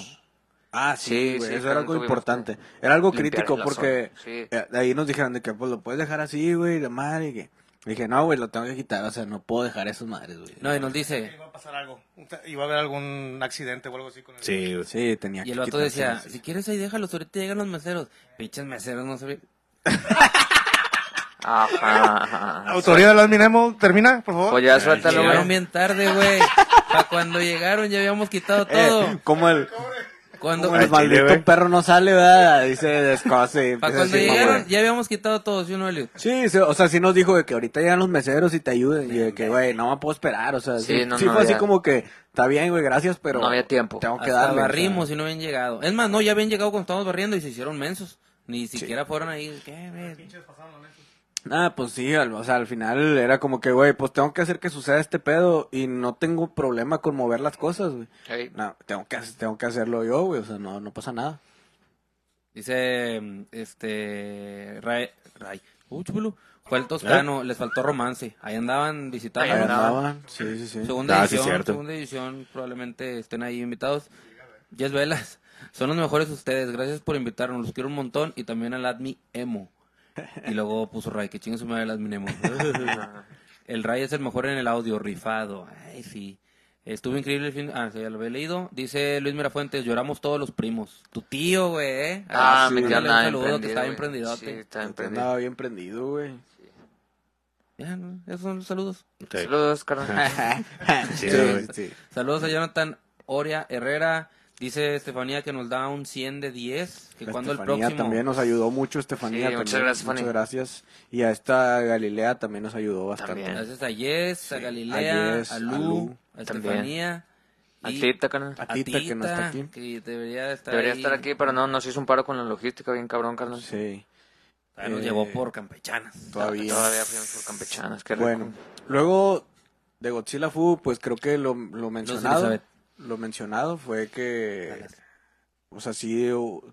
Ah, sí, Sí, güey, sí, eso era algo importante. Era algo crítico la porque sí. eh, ahí nos dijeron de que pues lo puedes dejar así, güey, de madre. Y que... Dije, no, güey, lo tengo que quitar, o sea, no puedo dejar esas madres, güey. No, y nos dice... Iba a pasar algo. Iba a haber algún accidente o algo así con el... Sí, güey. Sí, tenía Y el que vato decía, si quieres ahí déjalos, ahorita llegan los meseros. Pinches meseros, no se ve. Ajá, ajá. Autoridad de las Minemo, termina, por favor. Pues ya suéltalo, Llegaron bien tarde, güey. Para cuando llegaron ya habíamos quitado todo. Eh, como el, Cuando, el maldito güey. perro no sale, ¿verdad? Dice descose. para cuando decir llegaron mamá. ya habíamos quitado todo, ¿sí o no, Elliot? Sí, sí, o sea, sí nos dijo de que ahorita llegan los meseros y te ayuden. Y de que, güey, no me puedo esperar. O sea, sí, Sí, no, sí no fue así como que, está bien, güey, gracias, pero. No había tiempo. Tengo que Hasta darle. o sea. barrimos y no habían llegado. Es más, no, ya habían llegado cuando estábamos barriendo y se hicieron mensos. Ni siquiera fueron ahí. ¿Qué, güey? Ah, pues sí, al- o sea, al final era como que, güey, pues tengo que hacer que suceda este pedo y no tengo problema con mover las cosas, güey. Ey, No, tengo que, tengo que hacerlo yo, güey, o sea, no, no pasa nada. Dice, mm, este, Ray, Ray, uy, chulo, fue el Toscano, les faltó romance. Ahí andaban visitando. Ahí andaban. sí, sí, sí. Segunda Ah, sí, edición, cierto. segunda edición, probablemente estén ahí invitados. Jess Velas, son los mejores ustedes, gracias por invitarnos, los quiero un montón y también al Admi Emo. Y luego puso Ray, que chingue su madre el Admi Emo. el Ray es el mejor en el audio, rifado. Ay, sí. Estuvo increíble el fin. Ah, sí, ya lo había leído. Dice Luis Mirafuentes, lloramos todos los primos. Tu tío, güey, ¿eh? Ah, sí, me queda nada un saludo, que emprendido, está bien güey. prendidote. Sí, está bien Andaba prendido. bien prendido, güey. Ya, ¿no? esos son los saludos. Saludos, carnal. Sí, Sí, güey. sí. Saludos a Jonathan Oria Herrera. Dice Estefanía que nos da un 100 de 10. Que cuando el Estefanía próximo. también nos ayudó mucho, Estefanía. Sí, muchas también. gracias, Muchas gracias. Y a esta Galilea también nos ayudó bastante. También. Gracias a Yes, a Galilea, a Yes, a a Lu, Lu, a. Estefanía. A Tita, carnal. A Tita, que no está aquí. que debería estar Debería ahí. estar aquí, pero no, nos hizo un paro con la logística bien cabrón, carnal. Sí, Ah, nos Eh, llevó por campechanas. todavía. Todavía fuimos por campechanas, qué rico. Bueno, luego de Godzilla Fu, pues creo que lo, lo mencionado, Elizabeth. Lo mencionado fue que, o sea, sí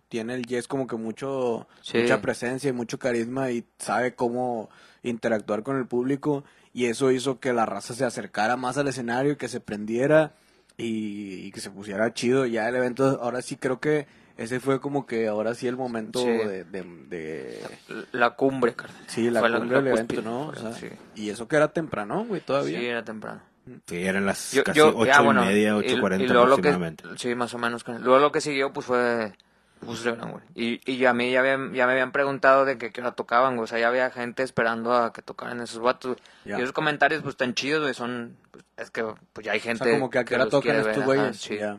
tiene el Yes como que mucho, Sí. mucha presencia y mucho carisma y sabe cómo interactuar con el público y eso hizo que la raza se acercara más al escenario y que se prendiera y, y que se pusiera chido ya el evento. Ahora sí creo que ese fue como que ahora sí el momento Sí. de- de- de La cumbre, carnal. Sí, la Fue cumbre del evento, ¿no? O fue, sea, sí. Y eso que era temprano, güey, todavía. Sí, era temprano. Sí, eran las Yo, casi yo, ocho ya, bueno, y media, y- ocho cuarenta y luego lo que- aproximadamente. sí, más o menos. Luego lo que siguió, pues fue pues. Y, y a mí ya, habían- ya me habían preguntado de que qué hora tocaban, güey. O sea, ya había gente esperando a que tocaran esos vatos. Ya. Y esos comentarios, pues, tan chidos, güey, son... pues, es que, pues, ya hay O gente sea, como que a qué hora tocan estos güeyes. sí, Ya.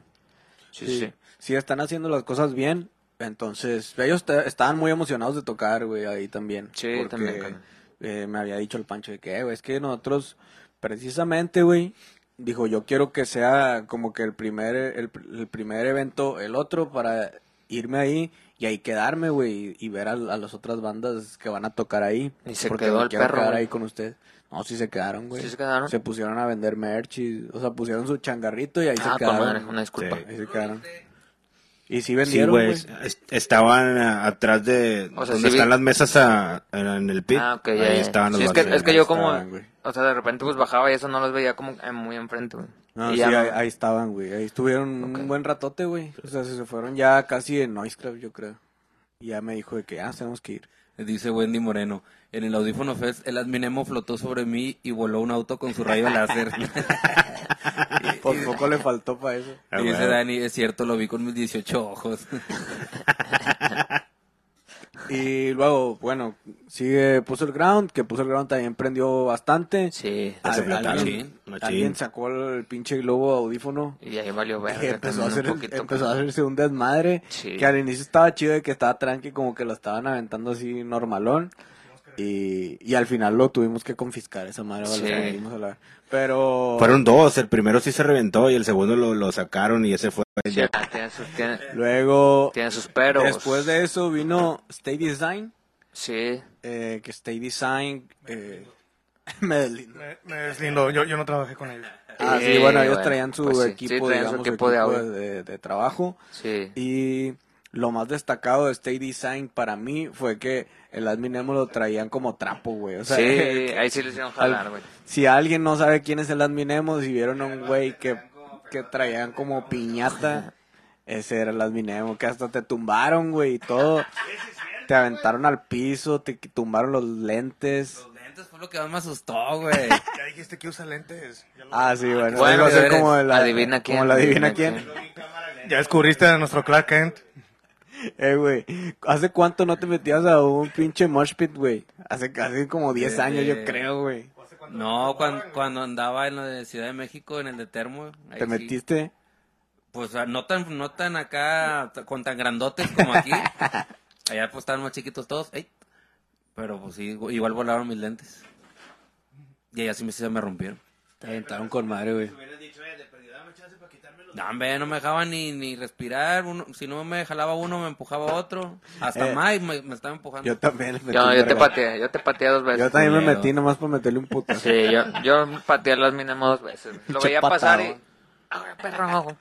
sí, Sí, sí. sí, están haciendo las cosas bien. Entonces, ellos te- estaban muy emocionados de tocar, güey, ahí también. Sí, porque, también, carnal. Eh, me había dicho el Pancho de que, eh, güey, es que nosotros, precisamente, güey, dijo, yo quiero que sea como que el primer, el, el primer evento, el otro, para irme ahí y ahí quedarme, güey, y, y ver a, a las otras bandas que van a tocar ahí. Y se porque quedó el quiero perro, quedar ahí con usted. No, sí se quedaron, güey. ¿Sí se quedaron? Se pusieron a vender merch y, o sea, pusieron su changarrito y ahí Ah, se tu madre, quedaron. una disculpa. Sí. Ahí se quedaron. Y sí Sí, vendieron, güey. güey. es- Estaban atrás de O sea, donde sí vi- están las mesas ah, en el pit. Ah, ok, ya, Ahí ya. estaban los Sí, es que, es que yo como... estaban, o sea, de repente, pues, bajaba y eso no los veía como muy enfrente, güey. No, Y sí, ahí, ahí estaban, güey. Ahí estuvieron Ok. un buen ratote, güey. O sea, se se fueron ya casi en Noise Club, yo creo. Y ya me dijo de que, ah, tenemos que ir. Dice Wendy Moreno. En el Audífono Fest, el Adminemo flotó sobre mí y voló un auto con su rayo láser. Por poco le faltó para eso. Ah, y dice güey. Dani, es cierto, lo vi con mis 18 ojos. Y luego, bueno, sigue Puzzle Ground, que Puzzle Ground también prendió bastante. Sí. Al- alguien, Machín. alguien sacó el pinche globo audífono. Y ahí valió ver. empezó a, hacer, empezó a hacerse un desmadre. Sí. Que al inicio estaba chido de que estaba tranqui, como que lo estaban aventando así normalón. Y, y al final lo tuvimos que confiscar esa madre. Sí. a la- Pero Fueron dos, el primero sí se reventó y el segundo lo, lo sacaron y ese fue... tiene, sus, tiene, luego, tiene sus peros. después de eso vino Stay Design. Sí. eh, que Stay Design eh, me deslindo. Me, me deslindo, yo, yo no trabajé con ellos. Ah, sí, bueno, ellos bueno, traían su pues sí, equipo, sí, traían su equipo de audio. de, de trabajo. Sí. Y lo más destacado de Stay Design para mí fue que el Admin Emo lo traían como trapo, güey. O sea, sí, ahí sí le hicieron jalar, al- güey. si alguien no sabe quién es el Admin Emo, si vieron a un güey que, que traían como piñata, ese era el Admin Emo, que hasta te tumbaron, güey, y todo. Te aventaron al piso, te tumbaron los lentes. Los lentes fue lo que más me asustó, güey. Ya dijiste que usa lentes. Ya, lo- Ah, sí, bueno, Bueno, eres- como la, adivina quién, Como la adivina adivina quién. ya descubriste a nuestro Clark Kent. Eh, güey, ¿hace cuánto no te metías a un pinche mosh pit, güey? Hace casi como 10 años, yo creo, güey. No, cuando, cuando andaba en la de Ciudad de México, en el de Termo. ahí ¿Te sí. metiste? Pues ah, no tan, no tan acá, con tan grandotes como aquí. Allá pues estaban más chiquitos todos. ¡ey! Pero pues sí, igual volaron mis lentes. Y allá sí me, se me rompieron. Te aventaron con madre, güey. No, hombre, no me dejaban ni, ni respirar. Uno, si no me jalaba uno, me empujaba otro. Hasta Eh, Mike me, me estaba empujando. Yo también. metí Yo, te pateé, yo te pateé dos veces. Yo también me metí nomás para meterle un puto. Sí, yo, yo pateé las mínimo dos veces. Lo veía pasar y... perro,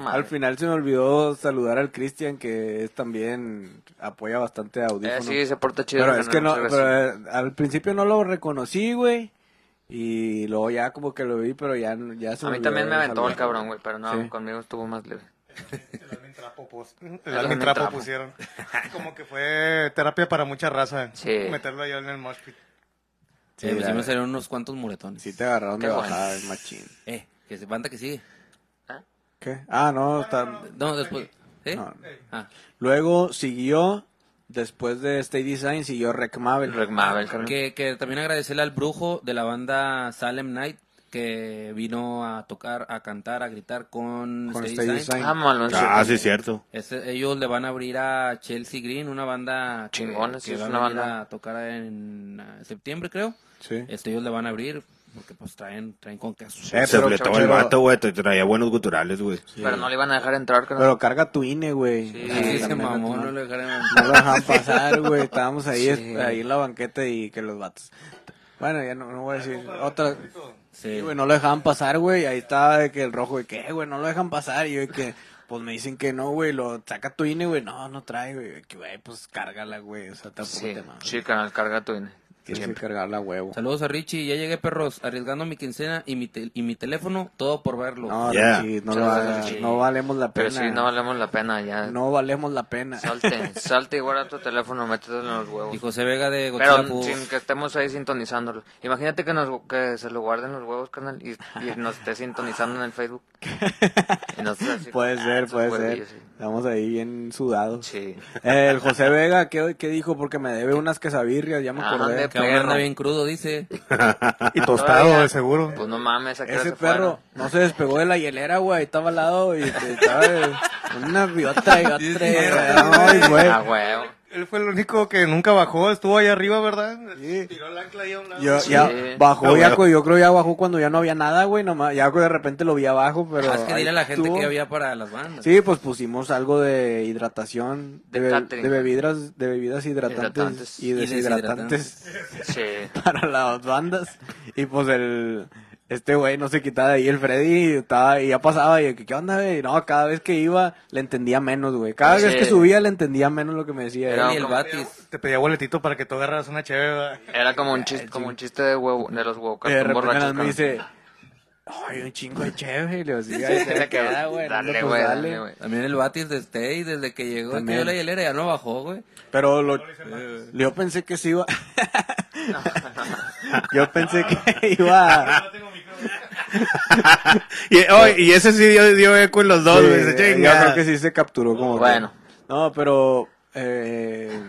madre. al final se me olvidó saludar al Cristian, que es también apoya bastante a Eh, sí, se porta chido. pero es que no, pero, eh, al principio no lo reconocí, güey. Y luego ya como que lo vi, pero ya, ya se A mí también me aventó el cabrón, güey, pero no, Sí. conmigo estuvo más leve. El admin trapo, pues, el El pusieron. Como que fue terapia para mucha raza. Sí. Meterlo allá en el mosh pit. Sí, Sí, sí la- me salieron unos cuantos muretones. Sí te agarraron Qué de bueno. bajada, machín. Eh, que se banda que sigue. ¿Qué? Ah, no, está... No, después. ¿Sí? No. Ah, Luego siguió, después de Stay Design, siguió Rec Mabel. Rec Mabel, que, que también agradecerle al brujo de la banda Salem Night que vino a tocar, a cantar, a gritar con, Con Stay Stay Design. Design. Ah, malón, Ah, sí, es cierto. Ese- ellos le van a abrir a Chelsea Green, una banda que, Chingones, que sí, es va a una venir banda. a tocar en ah, septiembre, creo. Sí. Este, ellos le van a abrir porque pues traen, traen con queso. Eh, se pero- fletó el vato, güey, traía buenos guturales, güey. Pero no le iban a dejar entrar, carnal. Pero carga tu INE, güey. Sí, sea, Así se mamó, no- no le dejaron. No lo dejaban pasar, güey. Estábamos ahí, Sí. es- ahí en la banqueta y que los vatos. Bueno, ya no, no voy a decir otra. Sí, Sí. güey, no lo dejaban pasar, güey. Ahí estaba de que el rojo, de que, "Eh, güey, no lo dejan pasar. Y yo, de que, pues me dicen que no, güey. Lo saca tu INE, güey. No, no trae, güey. Que, güey, pues cárgala, güey. O sea, tampoco Sí, te mames. sí, canal, carga tu INE. Tienes que Siempre. cargarla, huevo. Saludos a Richie, ya llegué perros, arriesgando mi quincena y mi, tel- y mi teléfono, todo por verlo. No, Yeah. Richie, no, valemos la pena. Pero sí, no valemos la pena ya. No valemos la pena. Salte, salte y guarda tu teléfono, métetelo en los huevos. Y José Vega de Pero sin que estemos ahí sintonizándolo. Imagínate que, nos, que se lo guarden los huevos, canal, y, y nos esté sintonizando en el Facebook. Y nos esté así, Puede ah, ser, puede ser. huevillos, sí. Estamos ahí bien sudados. Sí. El José Vega, ¿qué, qué dijo? Porque me debe unas quesabirrias, ya me Ah, acordé. de que anda bien crudo, dice. Y tostado, Todavía. de seguro. Pues no mames, a qué hora Ese se perro no se despegó de la hielera, güey. Estaba al lado y estaba una otra y otra. Ay, güey. Ah, huevo. Él fue el único que nunca bajó, estuvo ahí arriba, ¿verdad? Sí. Tiró el ancla ahí a un lado. Yo, Sí. ya bajó, ya, bueno. cu- yo creo ya bajó cuando ya no había nada, güey. Nomás, ya de repente lo vi abajo, pero. Ah, es que dile a la gente estuvo. que había para las bandas. Sí, pues pusimos algo de hidratación, de, De de bebidas, de bebidas hidratantes, Hidratantes. y Y deshidratantes. Sí. para las bandas. Y pues el este güey no se quitaba de ahí el Freddy estaba y ya pasaba y que qué onda, güey. No, cada vez que iba le entendía menos, güey. Cada Sí. vez que subía le entendía menos lo que me decía. Era el como- Batis. Te pedía boletito para que tú agarras una chévere. Era como un chiste, como un chiste de huevo, de los huevos Y de repente me dice, "Ay, un chingo de chévere." Y le digo, "Sí, se queda, güey. no, Dale, pues, güey, dale". dale, güey. También el Batis de Stay, desde que llegó, que dio la hielera, ya no bajó, güey. Pero lo, yo pensé que se iba. yo pensé que iba. y, oh, y ese sí dio, dio eco en los dos, Sí, güey. yo creo que sí se capturó como. que- Bueno. No, pero. Eh,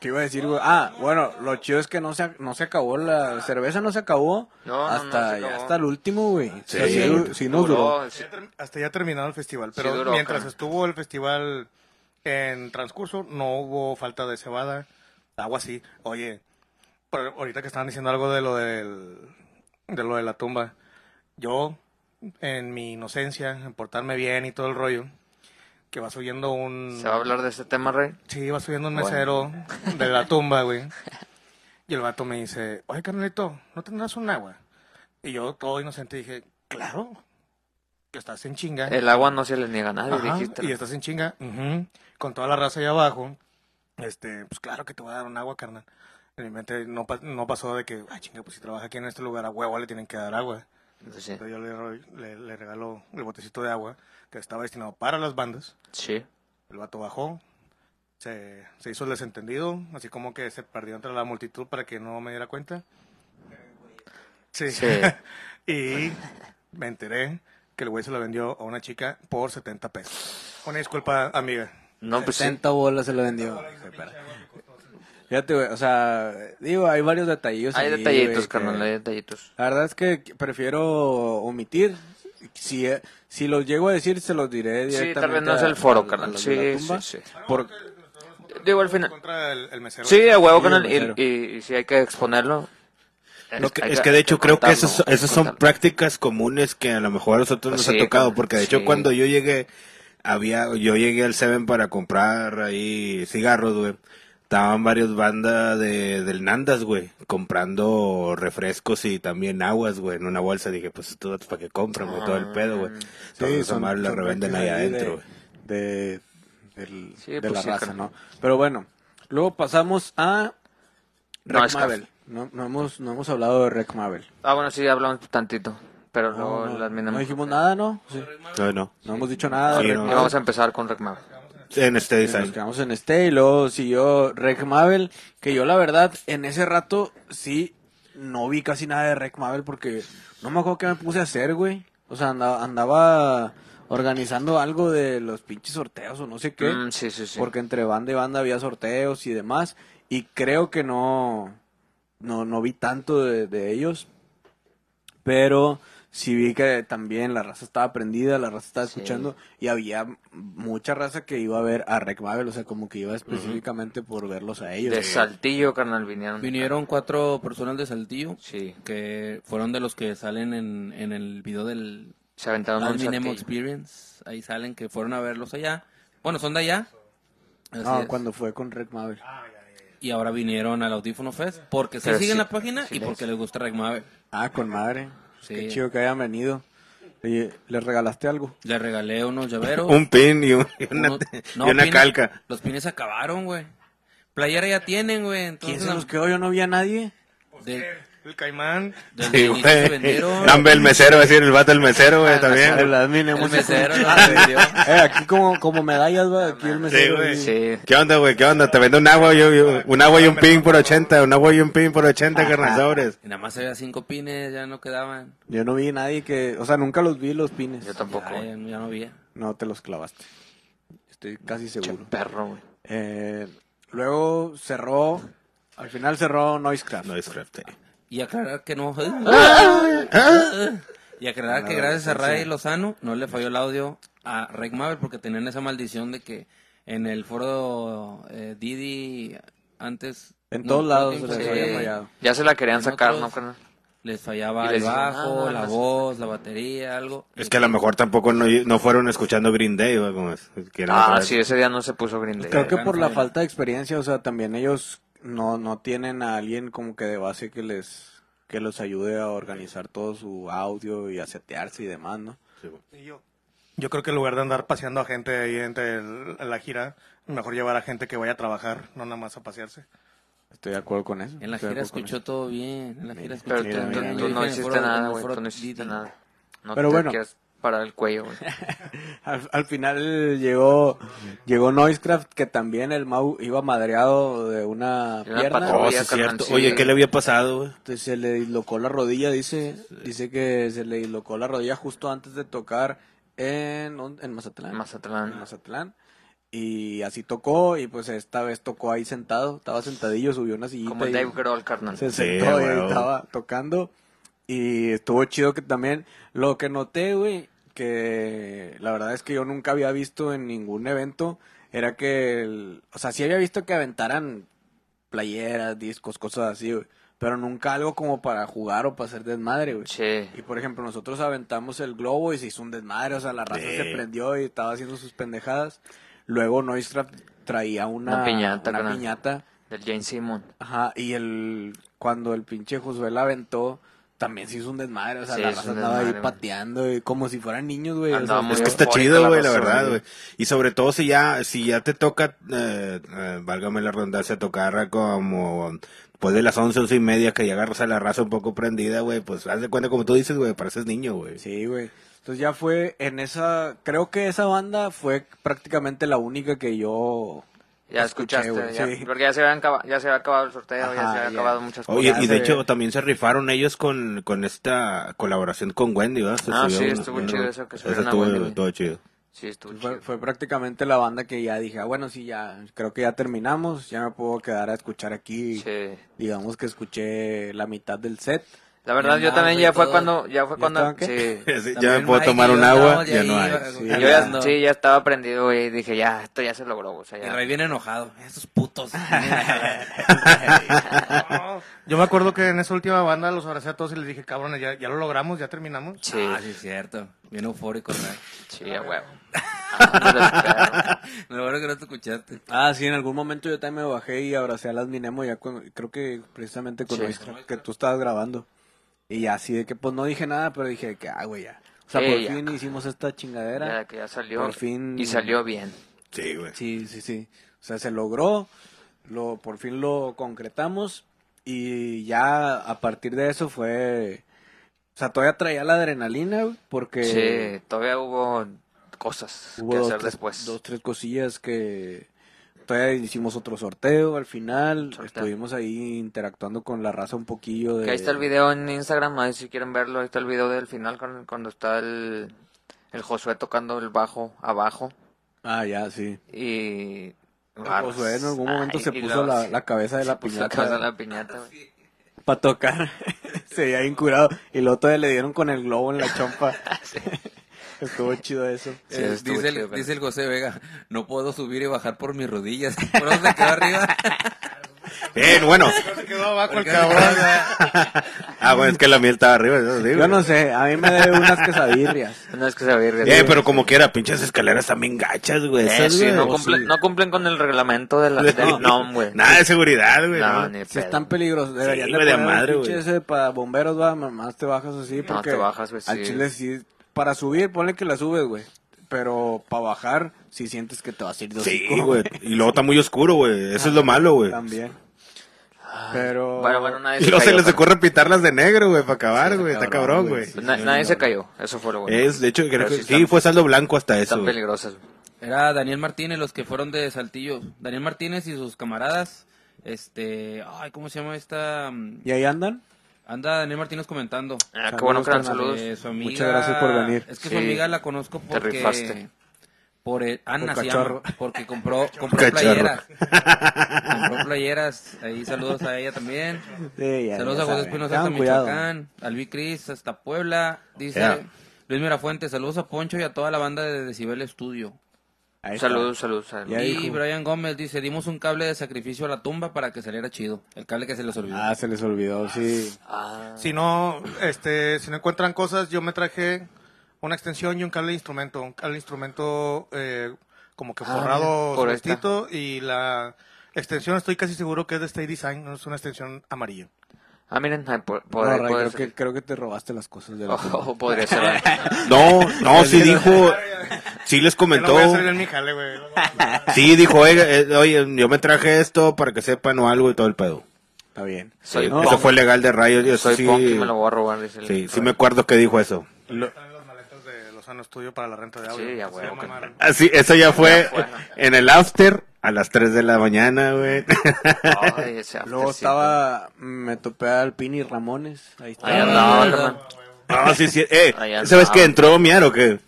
¿Qué iba a decir, güey? Ah, bueno, lo chido es que no se, no se acabó la cerveza, no se acabó No, no, no hasta, se acabó. hasta el último, güey. Sí. Sea, sí, sí nos duró. sí. Hasta ya terminado el festival, Sí pero duró, mientras estuvo el festival en transcurso, no hubo falta de cebada, agua sí. Oye, pero ahorita que estaban diciendo algo de lo del, de lo de la tumba, yo, en mi inocencia, en portarme bien y todo el rollo, que va subiendo un... ¿Se va a hablar de este tema, Rey? Sí, va subiendo un Bueno. mesero de la tumba, güey. Y el vato me dice, oye, carnalito, ¿no tendrás un agua? Y yo, todo inocente, dije, claro, que estás en chinga. El agua no se le niega a nadie, Ajá, dijiste. y estás en chinga, con toda la raza ahí abajo. Este, pues claro que te voy a dar un agua, carnal. En mi mente no, no pasó de que, ay, chinga, pues si trabaja aquí en este lugar a huevo le tienen que dar agua. Sí. Entonces yo le, le, le regalo el botecito de agua que estaba destinado para las bandas. Sí. El vato bajó, se, se hizo el desentendido, así como que se perdió entre la multitud para que no me diera cuenta. Sí. Sí. y me enteré que el güey se lo vendió a una chica por 70 pesos. Una disculpa, amiga. No, pues sí. 60 bolas se lo vendió. Fíjate, güey, o sea, digo, hay varios detallitos. Hay ahí, detallitos, güey, que- carnal, hay detallitos. La verdad es que prefiero omitir. Si, si los llego a decir, se los diré Sí, directamente. tal vez no es el foro, carnal. Sí, sí, sí. Por- Digo, al final. Contra el, el mesero. Sí, a huevo, Sí, carnal. Y, mesero. y, y si hay que exponerlo. Lo que- hay es que de hecho creo que contarlo, esas, que esas son prácticas comunes que a lo mejor a nosotros nos Sí, ha tocado, porque de hecho sí. cuando yo llegué, había, yo llegué al Seven para comprar ahí cigarros, güey. Estaban varias bandas de, del Nandas, güey, comprando refrescos y también aguas, güey, en una bolsa. Dije, pues esto es para que compran, güey, todo el pedo, güey. Sí, son, la son revenden ahí adentro, de, güey. de, del- Sí, de pues la sí, raza. ¿no? Pero bueno, luego pasamos a No, Rec Mabel. No, no, hemos, no hemos hablado de Rec Mabel. Ah, bueno, sí, hablamos tantito. Pero No, luego no, las no dijimos nada, ¿no? Sí. No, no. No hemos dicho nada. de Sí, Rec no. Y Mabel. vamos a empezar con Recmab. En este Nos quedamos en este y luego siguió Rec Mabel, que yo la verdad en ese rato sí no vi casi nada de Rec Mabel porque no me acuerdo qué me puse a hacer, güey. O sea, andaba, andaba organizando algo de los pinches sorteos o no sé qué. Mm, sí, sí, sí. Porque entre banda y banda había sorteos y demás. Y creo que no, no, no vi tanto de, de ellos. Pero sí vi que también la raza estaba prendida, la raza estaba Sí. escuchando. Y había mucha raza que iba a ver a Rec Mabel, o sea, como que iba específicamente por verlos a ellos. De Saltillo, carnal, vinieron. Vinieron cuatro personas de Saltillo Sí, que fueron de los que salen en, en el video del se aventaron un. Experience. Ahí salen que fueron a verlos allá. Bueno, son de allá. Así No, es. cuando fue con Rec Mabel. Y ahora vinieron al Audífono Fest porque se Pero siguen sí- la página sí y les- porque les gusta Rec Mabel. Ah, con madre. Sí. Qué chido que hayan venido. Oye, ¿les regalaste algo? Le regalé unos llaveros. Un pin y, un- y una, unos- no, y una pines- calca. Los pines acabaron, güey. Playera ya tienen, güey. ¿Quién Entonces, se los quedó? Yo no vi a nadie. de- El caimán. Sí, güey. el mesero, a decir el vato el mesero, güey, Ah, también. El admin El mesero vendió. Eh, aquí como, como medallas, va, aquí el mesero. güey. Sí. ¿Qué onda, güey? ¿Qué onda? Te vendo un agua y un, un agua y un pin por 80, un agua y un pin por 80, carnal, sobres. Y nada más había cinco pines, ya no quedaban. Yo no vi a nadie que, o sea, nunca los vi los pines. Yo tampoco. Ya, ya, ya no había. No te los clavaste. Estoy casi Che, seguro. perro, güey. Eh, luego cerró, al final cerró Noisecraft. No es craft, eh. Y aclarar que no. Ah. y aclarar que gracias a Ray. Lozano no le falló el audio a Reg Mabel porque tenían esa maldición de que en el foro eh, Didi antes. En no, todos lados se les había fallado. Ya se la querían sacar, ¿no, carnal? Les fallaba les el bajo, "Nada la más". voz, la batería, algo. Es que a lo mejor tampoco no, no fueron escuchando Green Day, como es. quieren Ah, saber. sí, ese día no se puso Green Day. Creo que por la falta de experiencia, o sea, también ellos no, no tienen a alguien como que de base que les que los ayude a organizar todo su audio y a setearse y demás, ¿no? Sí. Y yo, yo creo que en lugar de andar paseando a gente ahí entre el- la gira, mejor llevar a gente que vaya a trabajar, no nada más a pasearse. Estoy de acuerdo con eso. En la gira escuchó todo bien. En la gira escuchó tú, todo tú- tú bien. mira. no hiciste nada, güey. Tú no hiciste nada. No Pero te bueno. Parar el cuello, güey. Al, al final llegó llegó Noisecraft que también el Mau iba madreado de una De una pierna. patrulla. Oh, sí, es cierto. sí. Oye, ¿qué le había pasado, güey? Entonces se le dislocó la rodilla, dice, dice que se le dislocó la rodilla justo antes de tocar en, en Mazatlán. En Mazatlán. En Mazatlán. Y así tocó, y pues esta vez tocó ahí sentado, estaba sentadillo, subió una sillita Como y Dave Grohl, carnal. se Sí, sentó y huevo. estaba tocando. Y estuvo chido que también, lo que noté, güey, que la verdad es que yo nunca había visto en ningún evento, era que, el- o sea, sí había visto que aventaran playeras, discos, cosas así, güey, pero nunca algo como para jugar o para hacer desmadre, güey. Sí. Y por ejemplo, nosotros aventamos el globo y se hizo un desmadre, o sea, la raza Sí. se prendió y estaba haciendo sus pendejadas. Luego Noistrap traía una, Una piñata, una piñata. Del Jane Simon. Ajá, y el cuando el pinche Josué la aventó, también se hizo un desmadre, o sea, Sí, la raza andaba ahí pateando y como si fueran niños, güey. o sea, Es que está chido, güey, la verdad, güey. güey. Y sobre todo si ya, si ya te toca, eh, eh, válgame la redundancia, tocar como después de las once, once y media que ya agarras a la raza un poco prendida, güey, pues haz de cuenta como tú dices, güey, pareces niño, güey. Sí, güey. Entonces ya fue en esa, creo que esa banda fue prácticamente la única que yo Ya escuché, escuchaste, ya- sí. porque ya se, habían ya se había acabado el sorteo, ya se habían acabado muchas cosas. Oye, y de se- hecho también se rifaron ellos con, con esta colaboración con Wendy, ¿verdad? Se Ah, sí, estuvo un- chido eso que a estuvo Wendy, todo chido. Sí, estuvo Fue, chido. fue prácticamente la banda que ya dije, ah, bueno, sí, ya, creo que ya terminamos, ya me puedo quedar a escuchar aquí. Sí. Digamos que escuché la mitad del set. La verdad, Ya yo también ya fue todo. cuando, ya fue ¿Ya cuando, sí. Sí, ya me puedo tomar y un agua, ya no hay. Sí, Yo ya, sí, ya estaba prendido, güey, y dije, ya, esto ya se logró, o sea, Y ya. Ray viene enojado. Esos putos. Yo me acuerdo que en esa última banda los abracé a todos y les dije, cabrones, ya, ya lo logramos, ya terminamos. Sí, Ah, sí, es cierto. Bien eufórico, Ray. sí, a huevo. Ah, no espero. Lo bueno que no te escuchaste. Ah, sí, en algún momento yo también me bajé y abracé a las Minemo ya con, creo que precisamente con Sí. Que tú estabas grabando. Y así de que pues no dije nada, pero dije que, ah, güey, ya. O sea, Sí, por ya. fin hicimos esta chingadera. Ya que ya salió. Por fin- Y salió bien. Sí, güey. Sí, sí, sí. O sea, se logró, lo, por fin lo concretamos y ya a partir de eso fue... O sea, todavía traía la adrenalina, güey, porque Sí, todavía hubo cosas hubo que dos, hacer tres, después. dos, tres cosillas que todavía hicimos otro sorteo al final. Sorteo. Estuvimos ahí interactuando con la raza un poquillo de... Que ahí está el video en Instagram, ahí si quieren verlo, ahí está el video del final con- cuando está el, el Josué tocando el bajo abajo Ah, ya, sí. y... Josué en algún momento Ay, se puso la, la cabeza de se la puso la piñata cabeza de la piñata, güey. para tocar. se veía incurado. Y luego todavía le dieron con el globo en la chompa. Estuvo chido eso. Sí, Eh, estuvo dice, el, chido, dice el José Vega, no puedo subir y bajar por mis rodillas. ¿Por dónde se quedó arriba? Bien, bueno. Se quedó abajo el cabrón. Ah, bueno, es que la miel estaba arriba. eso sí, Yo no sé, a mí me debe unas quesadillas. No es que se vea Eh, pero como quiera, pinches escaleras también gachas, güey. Eh, esas, sí, güey. no, cumplen, sí. no cumplen con el reglamento de la, del NOM, güey. Nada de seguridad, güey. No, ¿no? ni Si pedo. están peligrosos, deberían Sí, de de madre, pinche güey. ese para bomberos, va, más te bajas así, porque te bajas, güey, al chile sí, para subir, ponle que la subes, güey, pero para bajar, si sientes que te vas a ir de Sí, hocico, güey. Y luego está muy oscuro, güey. Eso es lo malo, güey. También. Pero... Bueno, bueno, nadie Y se luego se cayó. les pero- ocurre pintarlas de negro, güey, para acabar, güey. Está cabrón, güey. güey. Na- nadie se cayó, eso fue lo bueno. Es, de hecho, creo Pero que sí sí, están- fue saldo blanco hasta eso. Están güey. peligrosas. güey. Era Daniel Martínez, los que fueron de Saltillo. Daniel Martínez y sus camaradas. Este, ay, ¿cómo se llama esta? mm, ¿Y ahí andan? Anda Daniel Martínez comentando. Ah, qué bueno que eran saludos. Eh, su amiga, Muchas gracias por venir. Es que Sí, su amiga la conozco te porque rifaste. por el- Ana Por se llama, porque compró compró Cachorro. playeras. compró playeras. Ahí saludos a ella también. Sí, ya, saludos ya a José. Espinosa hasta. Michoacán, Albi Cris hasta Puebla, dice Ya. Luis Mirafuente, saludos a Poncho y a toda la banda de Decibel Studio. Saludos. saludos. Ya y. Brian Gómez dice, dimos un cable de sacrificio a la tumba para que saliera chido. El cable que se les olvidó. Ah, se les olvidó, sí. Ah, Si no, este, si no encuentran cosas, yo me traje una extensión y un cable de instrumento. Un cable de instrumento eh, como que forrado por ahí está. suavecito y la extensión estoy casi seguro que es de Stay Design, no es una extensión amarilla. Ah, miren, por, por No, ahí Ray, puede creo, ser. que, creo que te robaste las cosas de la Oh, podría ser. No, no, sí dijo, sí les comentó, no voy a salir en mi jale, güey. sí dijo, oiga, eh, oye, yo me traje esto para que sepan o algo y todo el pedo. Está bien. Soy Sí, eso fue legal de rayos. Eso Soy sí, punk y me lo voy a robar. Dice el- sí, sí me acuerdo que dijo eso. En los maletas de Lozano Studio para la renta de audio. Sí, ya, güey, ok. mamaron. Así, eso ya fue Ya fue. en el after a las 3 de la mañana, güey. Ay, ese Luego estaba, me topé al Pini Ramones. Ahí está. Ahí andaba, Ah, carnal. No, sí, sí, eh, ¿sabes que entró Miar o qué?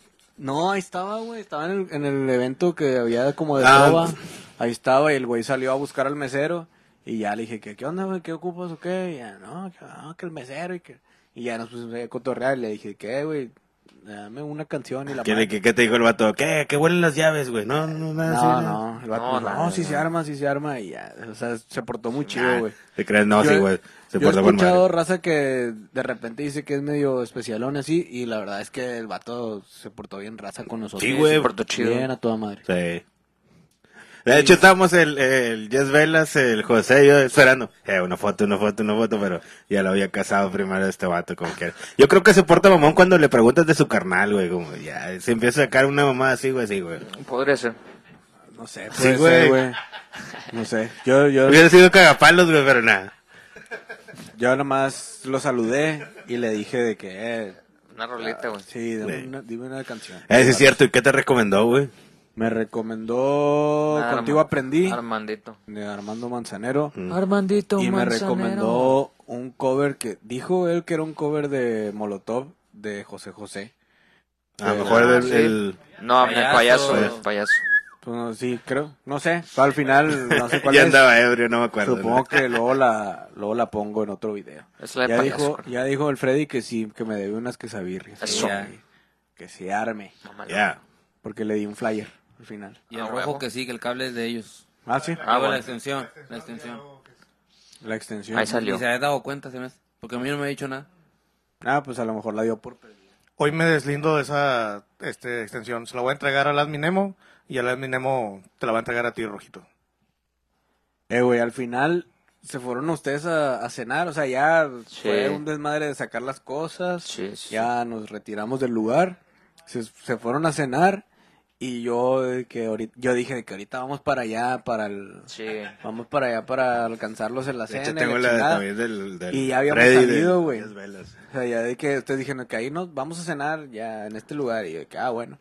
No, ahí estaba, güey. Estaba en el, en el evento que había como de Ah. trova. Ahí estaba y el güey salió a buscar al mesero. Y ya le dije, que, ¿qué onda, güey? ¿Qué ocupas o qué? Y ya, no, que, ah, que el mesero y que... Y ya nos pusimos a cotorrear y le dije, ¿qué, güey? Dame una canción y la ¿Qué, qué, qué te dijo el vato? ¿Qué? ¿Qué huelen las llaves, güey? No, no, nada No, no, el vato No, dijo, nada, no, sí se arma, sí se arma. Y ya, o sea, se portó muy chido, Nah, güey. ¿Te crees? No, Yo- sí, güey. Se Yo he portó con escuchado madre. raza que de repente dice que es medio especialón así y la verdad es que el vato se portó bien raza con nosotros. Sí, güey. Se portó chido. Bien a toda madre. Sí. De hecho, estábamos el, el Jess Velas, el José y yo esperando. Eh, una foto, una foto, una foto, pero ya lo había casado primero este vato, como que. Yo creo que se porta mamón cuando le preguntas de su carnal, güey, como ya, se empieza a sacar una mamá así, güey, sí, güey. Podría ser. No sé, Sí, puede güey. ser, güey. No sé. Yo, yo, Hubiera sido cagapalos, güey, pero nada. yo nomás lo saludé y le dije de que, eh, Una rolita, güey. sí, dime Sí. una, dime una canción. Eh, sí es cierto, ¿y qué te recomendó, güey? Me recomendó Arma- Contigo Aprendí, Armandito. de Armando Manzanero. Mm. Armandito Y me Manzanero. recomendó un cover que dijo él que era un cover de Molotov de José José. A lo mejor el, sí. el- No, el Payaso. payaso, Pues. el payaso. Pues, no, sí, creo. No sé. Al final, no sé cuál ya es. andaba ebrio, no me acuerdo. Supongo que luego la, luego la pongo en otro video. Es la de Ya payaso. dijo, ya dijo el Freddy que sí, que me debe unas quesabirrias. Eso. Ya, Que se arme. Ya. Porque le di un flyer al final. Y el Ah, rojo huevo. que sí, que el cable es de ellos. Ah, sí. Ah, Luego bueno. la extensión, la extensión. La extensión. Ahí salió. Y se había dado cuenta, se me hace. Porque a mí no me ha dicho nada. Ah, pues a lo mejor la dio por perdida. Hoy me deslindo de esa este, extensión. Se la voy a entregar al Adminemo y al Adminemo te la va a entregar a ti, Rojito. Eh, güey, al final se fueron ustedes a, a cenar. O sea, ya Sí. fue un desmadre de sacar las cosas. Sí, sí. Ya nos retiramos del lugar. Se, se fueron a cenar. Y yo, de que ahorita, yo dije de que ahorita vamos para allá, para el... Sí. Vamos para allá para alcanzarlos en la De cena. hecho, y tengo la la de, también del, del Y ya habíamos Freddy de salido, güey. O sea, ya de que ustedes dijeron que ahí nos vamos a cenar ya en este lugar. Y yo de que, ah, bueno.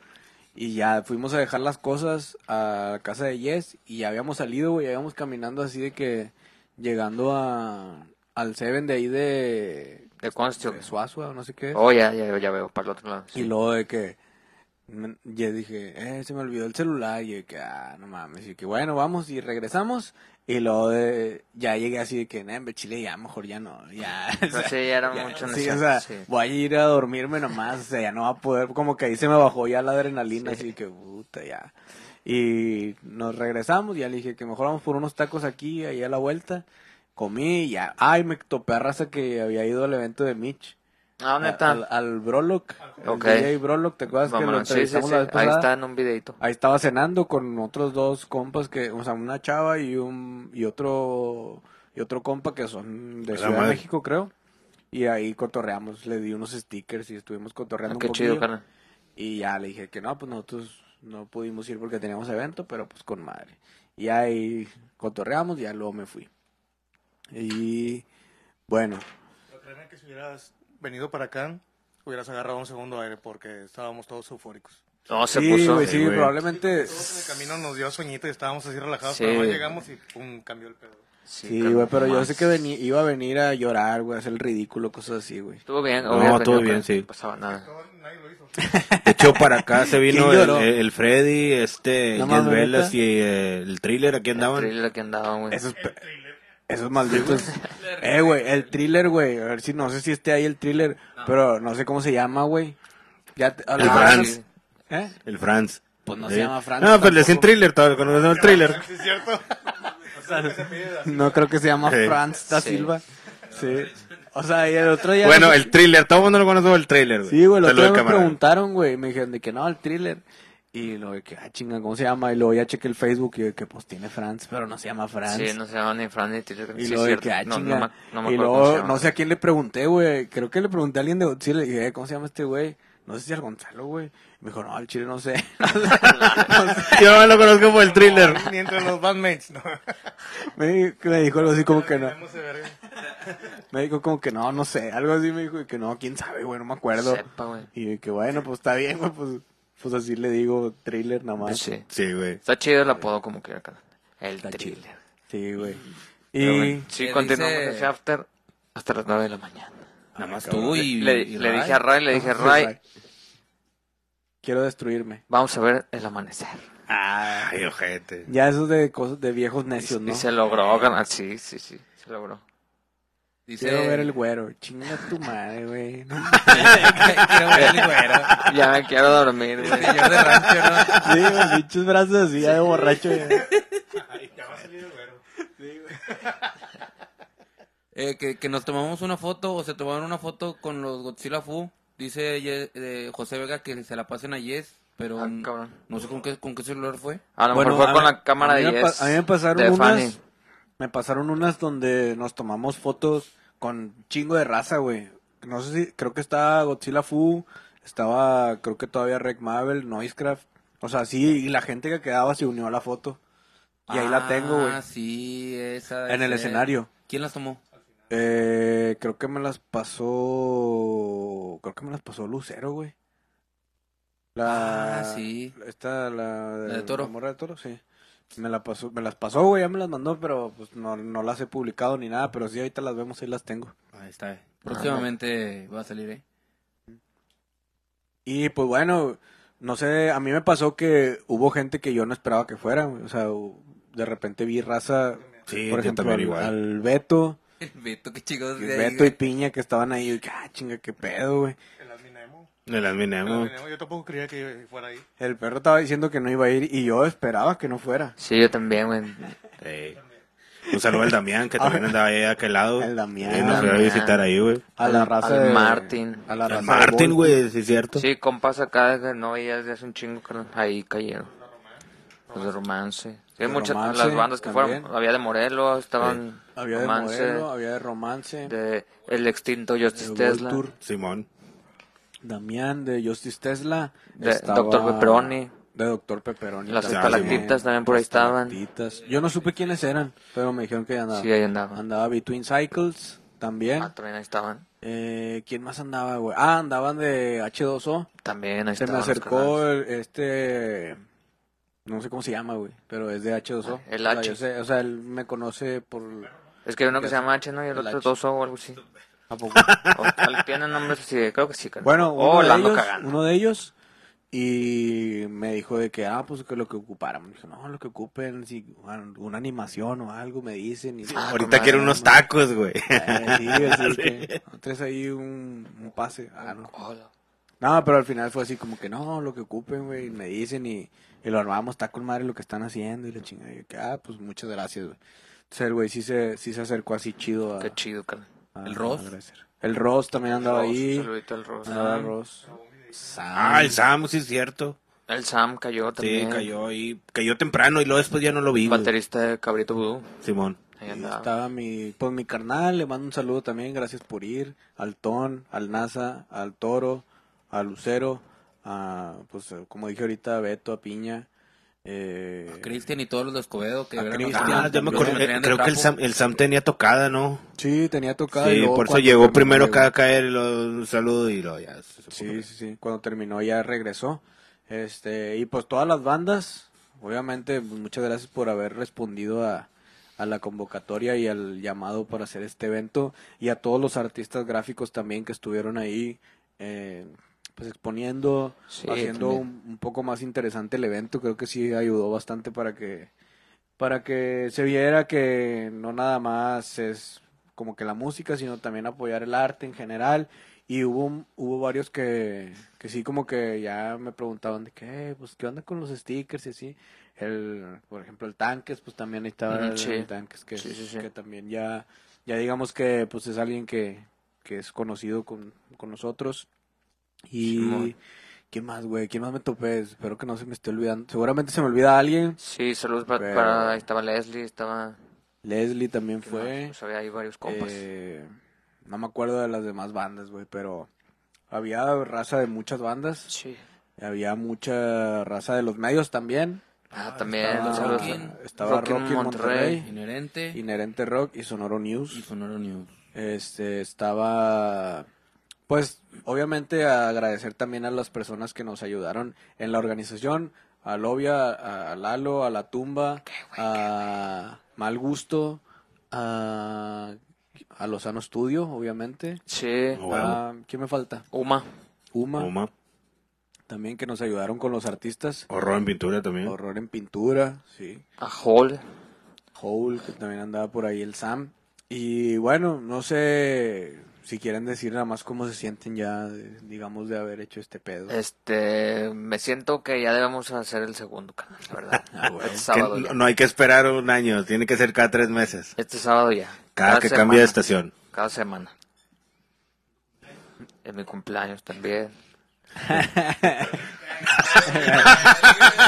Y ya fuimos a dejar las cosas a casa de Yes. Y ya habíamos salido, güey. Ya íbamos caminando así de que llegando a, al Seven de ahí de. De Constio. de Suazua o no sé qué. Oh, ya, ya, ya veo, para el otro lado. Y luego de que. Ya dije, eh, se me olvidó el celular. Y yo que, ah, no mames. Y que bueno, vamos y regresamos. Y luego de. Ya llegué así de que, en Chile ya mejor ya no. Ya. o No sea, sé, ya era ya, mucho sí, o sea, sí. voy a ir a dormirme nomás, o sea, ya no va a poder, como que ahí se me bajó ya la adrenalina, así que puta, ya. Y nos regresamos, ya le dije que mejor vamos por unos tacos aquí, ahí a la vuelta. Comí y ya, ay, me topé a raza que había ido al evento de Mitch. Ah, neta. Al, al Brolock, Ok. el DJ Brolock, ¿te acuerdas que lo Vámonos. Sí, sí, entrevistamos sí. la vez Ahí pasada? está en un videito. Ahí estaba cenando con otros dos compas que, o sea, una chava y un y otro y otro compa que son de La Ciudad de. México, creo. Y ahí cotorreamos, le di unos stickers y estuvimos Ah, cotorreando qué un chido, poquillo. carnal. Y ya le dije que no, pues nosotros no pudimos ir porque teníamos evento, pero pues con madre. Y ahí cotorreamos y ya luego me fui. Y bueno, que si hubieras venido para acá, hubieras agarrado un segundo aire porque estábamos todos eufóricos. No, se sí, puso. güey, sí, sí, güey. probablemente Todos en el camino nos dio sueñito y estábamos así relajados, Sí. pero no llegamos y pum, cambió el pedo. Sí, güey, pero yo más. sé que vení- iba a venir a llorar, güey, a hacer el ridículo, cosas así, güey. Estuvo bien. No, estuvo venido, bien, pero sí. No pasaba nada. Todo-. De hecho, para acá se vino ¿Quién el, el Freddy, este, No Velas y eh, el thriller, aquí El andaban. thriller que andaba, güey. Esos, pe- esos malditos. eh, güey, el thriller, güey. A ver si no sé si esté ahí el thriller, pero no sé cómo se llama, güey. Ya te- El ah, Franz. ¿Eh? El Franz. Pues no Sí. se llama Franz. No, pues le decían thriller, todo, conocemos el thriller. Sí, es cierto. No creo que se llama Sí. Franz da Sí. Silva. Sí. O sea, y el otro día. Bueno, el thriller, todo el mundo lo conoce el thriller, güey. Sí, güey, el otro día me preguntaron, güey. Me dijeron de que no, el thriller. Y luego de que, ah, chinga, ¿cómo se llama? Y luego ya chequé el Facebook y de que, pues tiene Franz, pero no se llama Franz. Sí, no se llama ni Fran ni thriller. Y sí, luego de que, ah, no, chinga. no, no me y luego, no sé a quién le pregunté, güey. Creo que le pregunté a alguien de sí le dije, "Eh, ¿cómo se llama este güey? No sé si al Gonzalo, güey. Me dijo, no, al chile no sé. Yo lo conozco por el thriller. Ni entre los bandmates, no. me, di- me dijo algo así como que no. Me dijo como que no, no sé. Algo así me dijo y que no, quién sabe, güey, no me acuerdo. Sepa, güey. Y que bueno, pues está bien, güey, pues, pues así le digo thriller nada más. Sí. Sí, güey. Está chido el apodo como quiera. El Está chido. thriller. Sí, güey. Y bueno, sí, ¿Qué continuamos dice? ese after hasta las 9 de la mañana. Nada más cabrón. tú y. Le, y le dije a Ray, le dije a Ray. Quiero destruirme. Vamos a ver el amanecer. Ay, ojete. Ya eso de cosas de viejos necios, ¿no? Y se logró ganar. Sí, sí, sí. Se logró. Dice... Quiero ver el güero. Chinga tu madre, güey. No, Quiero ver el güero. Ya me quiero dormir, güey. Señor de rancho, ¿no? Sí, güey, pinches brazos así, ya de borracho. ya. Eh, que, que nos tomamos una foto o se tomaron una foto con los Godzilla Fu. Dice Ye- eh, José Vega que se la pasen a Yes, pero Ah, no sé con qué, con qué celular fue. A lo Bueno, mejor fue a con la cámara a de Yes. a mí me pasaron de unas- Fanny. Me pasaron unas donde nos tomamos fotos con chingo de raza, güey. No sé si, creo que estaba Godzilla Fu, estaba, creo que todavía Rec Mabel, Noisecraft. O sea, sí, y la gente que quedaba se unió a la foto. Y ahí la tengo, güey. Ah, sí, esa. En el escenario. ¿Quién las tomó? Eh, creo que me las pasó, creo que me las pasó Lucero, güey. La, Ah, sí. Esta, la, ¿La de Toro? la morra de toro, sí. Me la pasó, me las pasó, güey, ya me las mandó, pero pues no, no las he publicado ni nada, pero sí ahorita las vemos, ahí las tengo. Ahí está. Próximamente va a salir, ¿eh? Y pues bueno, no sé, a mí me pasó que hubo gente que yo no esperaba que fuera, güey, o sea, de repente vi raza, Sí, por ejemplo, al, igual. al Beto, El Beto, qué chicos. Beto y Piña que estaban ahí, y que, ah, chinga, qué pedo, güey. El Adminemo. Yo tampoco creía que fuera ahí. El perro estaba diciendo que no iba a ir y yo esperaba que no fuera. Sí, yo también, güey. Sí. Un saludo al Damián, que también andaba ahí a aquel lado. El Damián. Y nos fue a visitar ahí, güey. A la Al- raza al de Martin. A la Al raza de Martín, güey, sí es cierto. Sí, compas acá que no veías de hace un chingo, carnal. Ahí cayeron. Los de romance. Sí, De muchas Romance las bandas que también. fueron. Había de Morelos, estaban Había de romance, modelo, había de romance. de el extinto Justice de Tesla. Simón. Damián de Justice Tesla. De estaba- Dr. Pepperoni. De Doctor Pepperoni. Las estalactitas también por ahí estaban. Yo no supe quiénes eran, pero me dijeron que andaba. Sí, ahí andaban. Andaba Between Cycles también. Ah, también ahí estaban. Eh, ¿Quién más andaba, güey? Ah, andaban de H2O. También ahí Se me estaban. los acercó carnales. el- este... No sé cómo se llama, güey, pero es de H2O. El O sea, H. yo sé, o sea, él me conoce por... Es que hay uno que se llama H, ¿no? Y el El otro H. Doso o algo así. ¿A poco? O, tienen nombres así, creo que sí. carnal. Bueno, Oh, uno, la de ellos, uno de ellos y me dijo de que, ah, pues que lo que ocupáramos. Dije, no, lo que ocupen, si una animación o algo, me dicen. Y, Ah, Ahorita madre, unos no. tacos, güey. Eh, sí, así es que, ¿no traes ahí un, un pase. Ah, no. No, pero al final fue así como que, no, lo que ocupen, güey, me dicen y, y lo armamos, está con madre lo que están haciendo y la chingada. Y yo que, ah, pues muchas gracias, güey. Entonces el güey sí se, sí se acercó así chido a... Qué chido, carnal. A- ¿El Ross? El Ross también andaba ahí. Saludito al Ross. Andaba el Ross. Sam. Ah, el Sam, sí es cierto. El Sam cayó Sí, también. cayó ahí. Cayó temprano y luego después ya no lo vi. Baterista de Cabrito Vudú. Simón. Ahí andaba. Estaba mi, pues mi carnal, le mando un saludo también, gracias por ir, al Ton, al NASA, al Toro, a Lucero, a, pues como dije ahorita, a Beto, a Piña, eh, Cristian y todos los de Escobedo que eran Cristian, Ah, ya me traían de Creo que el. Sam, el Sam tenía tocada, ¿no? sí, tenía tocado. y Sí, luego por eso llegó primero acá a caer y lo, un saludo y lo ya. se. Sí, sí, sí, cuando terminó ya regresó, este, y pues todas las bandas, obviamente, pues, muchas gracias por haber respondido a, a la convocatoria y al llamado para hacer este evento y a todos los artistas gráficos también que estuvieron ahí eh, pues exponiendo Sí, haciendo un, un poco más interesante el evento. Creo que sí ayudó bastante para que para que se viera que no nada más es como que la música sino también apoyar el arte en general. Y hubo hubo varios que, que sí como que ya me preguntaban de qué pues qué onda con los stickers y así el por ejemplo el tanques pues también ahí estaba el, sí. el tanques que, sí. que también ya ya digamos que pues es alguien que, que es conocido con, con nosotros y Simón. ¿Quién más, güey? ¿Quién más me topé? Espero que no se me esté olvidando. Seguramente se me olvida alguien. Sí, saludos para, Pero- para- ahí estaba Leslie, estaba... Leslie también ¿quién más? fue. Pues había ahí varios compas. Eh, no me acuerdo de las demás bandas, güey, pero había raza de muchas bandas. sí. Había mucha raza de los medios también. Ah, también, Estaba, saludos. Rockin', estaba en Monterrey. Monterrey, Inherente Inherente Rock y Sonoro y News. Sonoro News. Este, estaba, pues, obviamente agradecer también a las personas que nos ayudaron en la organización, a Lobia, a, Lalo, a La Tumba, a Mal Gusto, a, a Lozano Studio, obviamente. Sí. A- ¿Quién me falta? Uma. Uma. Uma. también que nos ayudaron con los artistas. Horror en pintura también. Horror en pintura, sí. A Hall. Hole, que también andaba por ahí el Sam. Y bueno, no sé si quieren decir nada más cómo se sienten ya, digamos, de haber hecho este pedo. Este, me siento que ya debemos hacer el segundo canal, la verdad. este Que sábado no, ya. no hay que esperar un año, tiene que ser cada tres meses. Este sábado ya. Cada, que cambie de semana. estación. Cada semana. En mi cumpleaños también.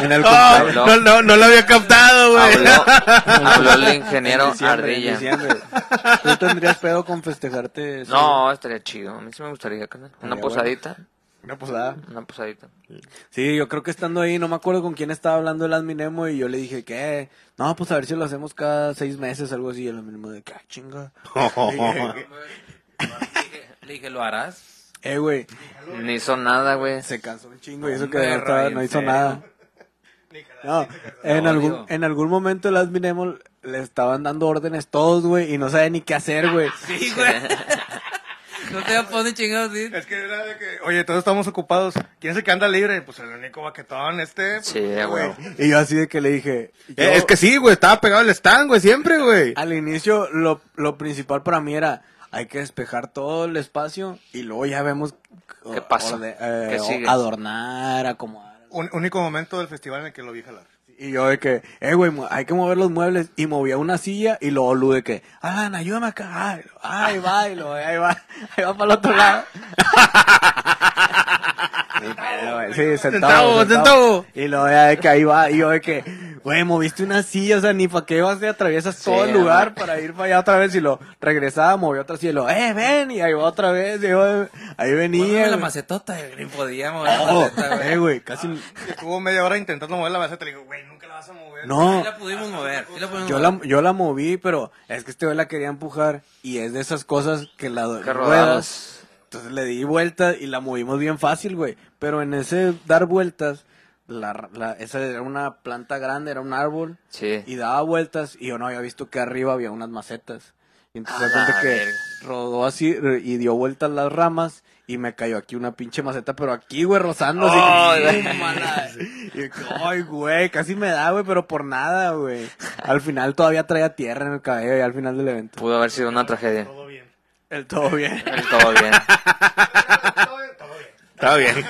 en el No, cumpleaños. no, no, no lo había captado, güey. Habló, habló el ingeniero En diciembre, en Ardilla. ¿Tú tendrías pedo con festejarte? No, estaría chido. A mí sí me gustaría, carnal. Una posadita. Una posada. Una posadita. Sí, yo creo que estando ahí, no me acuerdo con quién estaba hablando el Adminemo y yo le dije, ¿qué? No, pues a ver si lo hacemos cada seis meses, algo así. Y el Adminemo de, ¿qué chinga? Le dije, ¿lo harás? Eh, güey, Ni hizo nada, güey. se cansó un chingo y eso que no, estaba- no hizo nada. No, en No, algún, en algún momento el Adminemo le estaban dando órdenes todos, güey, y no sabía ni qué hacer, güey. Sí, güey. no te voy a poner chingados, sí. Es que era de que, oye, todos estamos ocupados. ¿Quién es el que anda libre? Pues el único baquetón este. pues, Sí, güey. Y yo así de que le dije... yo- Eh, es que sí, güey, estaba pegado al stand, güey, siempre, güey. Al inicio, lo, lo principal para mí era, hay que despejar todo el espacio y luego ya vemos... ¿Qué pasa? orde- eh, ¿Qué o- sigue? Adornar, acomodar. un- único momento del festival en el que lo vi jalar. Y yo de que, eh, güey, hay que mover los muebles. Y movía una silla y luego Lu de que, Alan, ayúdame acá. Ay, va, y luego, ahí va, ahí va para el otro lado. Sí, pero, güey, sí, sentado, Sentado, sentado. Y luego ya de que ahí va, y yo de que, güey, moviste una silla, o sea, ni para qué vas y atraviesas todo Sí, el lugar no. para ir para allá otra vez. Y lo regresaba, movió otra silla y lo, eh, ven, y ahí va otra vez. Y yo, ahí venía. Ponme la macetota, ni podía mover la Oh, maceta, güey. eh, güey, casi. Estuvo media hora intentando mover la maceta. Le digo, güey, nunca la vas a mover. No. Sí la pudimos mover, sí la pudimos Yo mover. la, yo la moví, pero es que este güey la quería empujar y es de esas cosas que la Que ruedas. Entonces le di vuelta y la movimos bien fácil, güey. Pero en ese dar vueltas, la, la- esa era una planta grande, era un árbol Sí. y daba vueltas y yo no había visto que arriba había unas macetas. Y entonces A de cuenta la que rodó así y dio vueltas las ramas y me cayó aquí una pinche maceta, pero aquí, güey, rozando. así. Y que, Ay, güey, casi me da, güey, pero por nada, güey. Al final todavía traía tierra en el cabello y al final del evento. Pudo haber sido una tragedia. Todo bien. El todo bien. El todo bien. Está bien.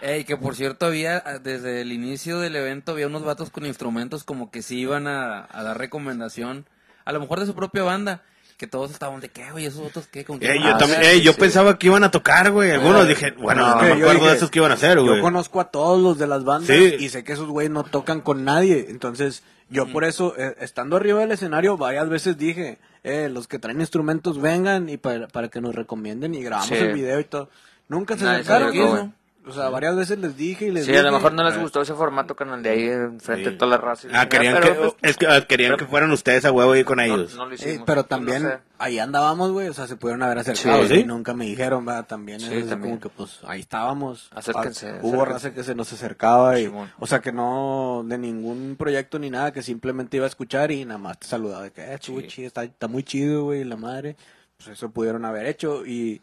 Ey, que por cierto había, ah, desde el inicio del evento, había unos vatos con instrumentos como que sí iban a, a dar recomendación, a lo mejor de su propia banda, que todos estaban de qué, güey, esos otros qué, con qué Eh, yo también, hacer?" eh, yo sí. pensaba que iban a tocar, güey. Algunos dije, bueno, No, no, me acuerdo de dije, esos que iban a hacer, güey. Yo conozco a todos los de las bandas Sí. y sé que esos güeyes no tocan con nadie. Entonces, yo por eso, eh, estando arriba del escenario, varias veces dije, eh, los que traen instrumentos vengan y para, para que nos recomienden y grabamos Sí. el video y todo. Nunca se Nadie acercaron. güey. O sea, varias veces les dije y les Sí, dije. a lo mejor no les eh. gustó ese formato, canal de ahí enfrente Sí. de toda la raza. Ah, querían, Pero, que, pues, es que, ah, querían que fueran ustedes a huevo ahí con ellos. no lo hicimos. pero Pues, también no sé. ahí andábamos, güey, o sea, se pudieron haber acercado Sí. y ¿Sí? nunca me dijeron, ¿verdad? También Sí, es como que pues ahí estábamos. Acérquense, Ah, Hubo acérquense. raza que se nos acercaba y, o sea, que no de ningún proyecto ni nada, que simplemente iba a escuchar y nada más te saludaba de que, eh, Sí. chido, está, está muy chido, güey, la madre. Pues eso pudieron haber hecho y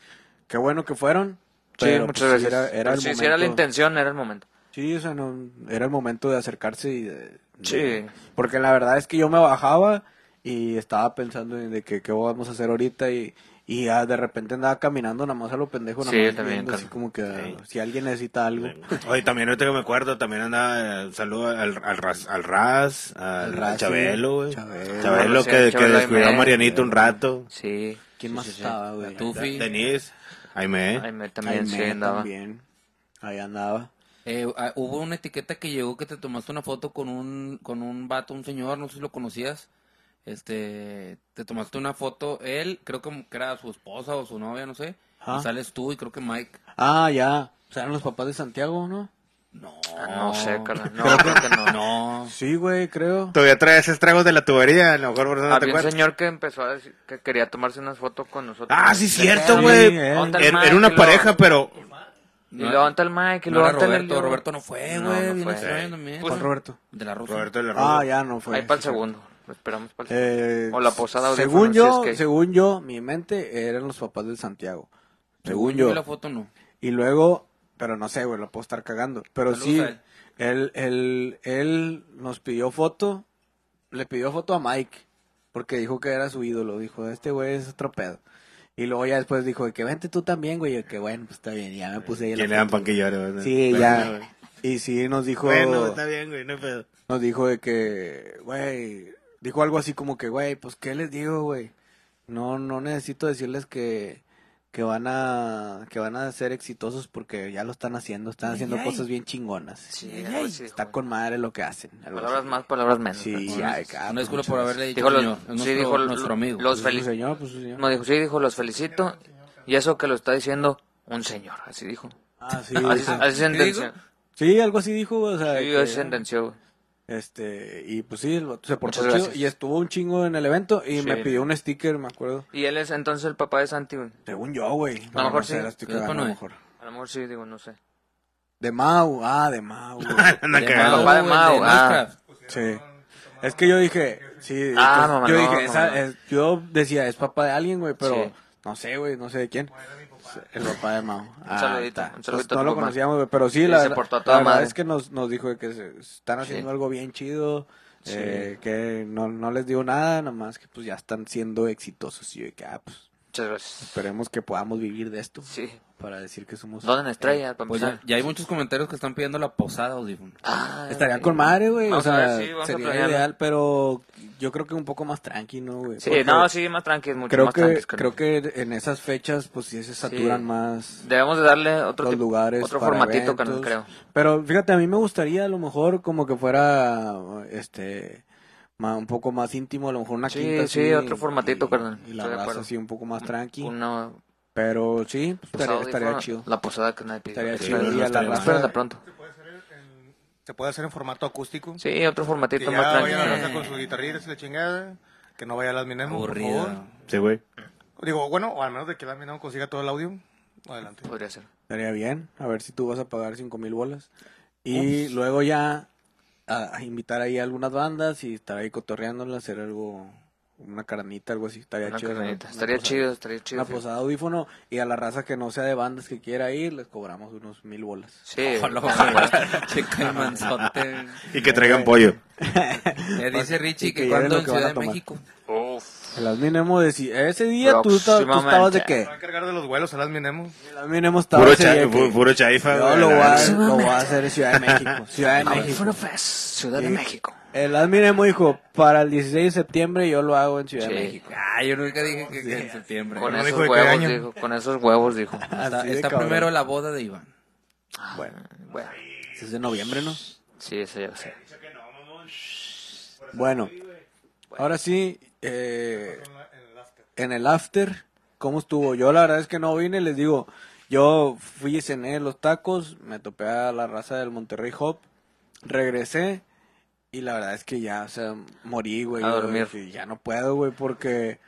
qué bueno que fueron. Sí, pero, muchas pues, sí gracias. Era, era el sí, momento. si era la intención, era el momento. Sí, o sea, no, era el momento de acercarse y de... de- Sí. Porque la verdad es que yo me bajaba y estaba pensando en de que qué vamos a hacer ahorita y, y ya de repente andaba caminando nada más a lo pendejo, nada Sí, más también, viendo así como que Sí. ah, si alguien necesita algo. Oye, también ahorita que me acuerdo, también andaba, eh, saludo al, al Raz, al Raz, al, Al Raz, al Chabelo, güey. sí. Chabelo. Chabelo Sí, que, que descuidó a. Marianito un rato. Sí. ¿Quién sí, más sí, sí. estaba, güey? Tufi. Denise, Jaime. Jaime también sí Jaime andaba. también. Ahí andaba. Eh, ah, hubo una etiqueta que llegó que te tomaste una foto con un con un vato, un señor, no sé si lo conocías. Este, te tomaste una foto, él, creo que era su esposa o su novia, no sé. Ajá. Y sales tú y creo que Mike. Ah, ya. O sea, eran los papás de Santiago, ¿no? No, Ah, no sé, carnal. No, Creo que- creo que no. No. Sí, güey, creo. Todavía traes estragos de la tubería, a lo mejor por eso no te Había un acuerdas. señor que empezó a decir que quería tomarse unas fotos con nosotros. Ah, sí, cierto, Sí, güey. eh. ¿Dónde el Era, era una pareja, pero Y luego anta el Mike, y No luego era anta el Roberto. Roberto no fue, No, güey, no bien fue. también. Pues, ¿Cuál Roberto? De la Rosa. Roberto de la Ah, ya no fue. Ahí para el Sí, sí. segundo. Lo esperamos para el segundo. Eh, O la posada según yo, si es que según yo, mi mente eran los papás de Santiago. Según yo yo. la foto no. Y luego pero no sé, güey, lo puedo estar cagando. Pero Saludos sí, él. él, él, él nos pidió foto, le pidió foto a Mike, porque dijo que era su ídolo, dijo, este güey es otro pedo. Y luego ya después dijo, de que vente tú también, güey, y que bueno, pues está bien, y ya me puse ahí Que le dan pan que llore, ¿verdad? Sí, Bueno, ya. güey. Y sí, nos dijo, Bueno, está bien, güey, no hay pedo. nos dijo de que, güey, dijo algo así como que, güey, pues, ¿qué les digo, güey? No, no necesito decirles que, que van a, que van a ser exitosos porque ya lo están haciendo, están haciendo cosas bien chingonas. Sí, así dijo, Está güey. con madre lo que hacen. Palabras así. más, palabras menos. Sí, ya, Una disculpa muchas por haberle dicho Dijo los- señor. Es sí, nuestro, dijo nuestro amigo. los Pues, señor, pues, señor. No, dijo, sí, dijo, los felicito. Y eso que lo está diciendo un señor, así dijo. Ah, sí. Así, sí. así sentenció. Sí, algo así dijo, o sea, Sí, que- así sentenció, güey. Este, y pues sí, el vato se portó Muchas chido gracias. y estuvo un chingo en el evento y Sí. me pidió un sticker, me acuerdo. Y él es entonces el papá de Santi, güey. Según yo, güey. A lo mejor sí. la estoy ¿Qué cagando, a lo mejor. A lo mejor sí, digo, no sé. De Mau, ah, de Mau. güey. Anda De cagado. papá de güey, Mau, ah. Minecraft. Sí. Es que yo dije, sí, Ah, mamá, yo no, dije, mamá, esa- no. es- yo decía, es papá de alguien, güey, pero Sí. no sé, güey, no sé de quién. El papá de Mau. Ah, saludito, un saludito Pues, lo conocíamos, pero sí, Sí, la, verdad es que nos, nos dijo que se- están haciendo Sí. algo bien chido, eh, que no, no les digo nada, nada más que pues ya están siendo exitosos. Y yo que, ah, pues esperemos que podamos vivir de esto. Sí. Para decir que somos... Donen estrellas, para Pues ya, ya hay muchos comentarios que están pidiendo la posada, audífono. Ah, Estaría sí. con madre, güey. O sea, sí, a sería ideal, pero yo creo que un poco más tranqui, ¿no, güey? Sí, Porque no, sí, más tranqui, mucho Creo más que, tranqui. creo que en esas fechas, pues sí se saturan más Debemos de darle otro tipo, lugares. otro formatito, eventos. creo. Pero fíjate, a mí me gustaría a lo mejor como que fuera, este, un poco más íntimo, a lo mejor una Sí, quinta. sí, así, otro formatito, y- carnal, Y la raza así un poco más tranqui. Una Pero sí, pues, estaría, estaría chido. La posada que nadie pidió. Estaría chido, la raza- de pronto. Se puede hacer en formato acústico. Sí, otro Que formatito ya más vaya la raza con sus guitarritas y la chingada. Que no vaya a las minemos, por favor. Sí, güey. Digo, bueno, o al menos de que la minemos consiga todo el audio. Adelante. Podría ser. Estaría bien, a ver si tú vas a pagar cinco mil bolas. Y luego ya a, a invitar ahí a algunas bandas y estar ahí cotorreándola, hacer algo, una carnita, algo así. Estaría Una chido. ¿no? carnita. Una Estaría posada- chido, estaría chido. Una posada audífono y a la raza que no sea de bandas que quiera ir, les cobramos unos mil bolas. Sí, el manzote. Y que traigan pollo. Eh, dice Richie que que cuando en Ciudad a de. México. Uf. El Adminemo decía, ese día tú, tú estabas de qué? Se va a encargar de los vuelos a las minemos. El Adminemo estaba Puro, ese cha- día que- pu- puro chaifa, Yo lo voy, a, lo voy a hacer en Ciudad de México. Ciudad de México. Ciudad de. México. El Adminemo dijo, para el 16 de septiembre yo lo hago en Ciudad Sí. de México. Ah, yo nunca dije que, que en septiembre. Con no esos dijo huevos, dijo. Con esos huevos, dijo. Está, de está cabrón. primero la boda de Iván. Bueno, Bueno, es de noviembre, ¿no? sí, eso ya lo sé. Bueno, ahora sí, eh, en el after, ¿cómo estuvo? Yo la verdad es que no vine, les digo, yo fui y cené los tacos, me topé a la raza del Monterrey Hop, regresé y la verdad es que ya, o sea, morí, güey. A dormir. dije, Ya no puedo, güey, porque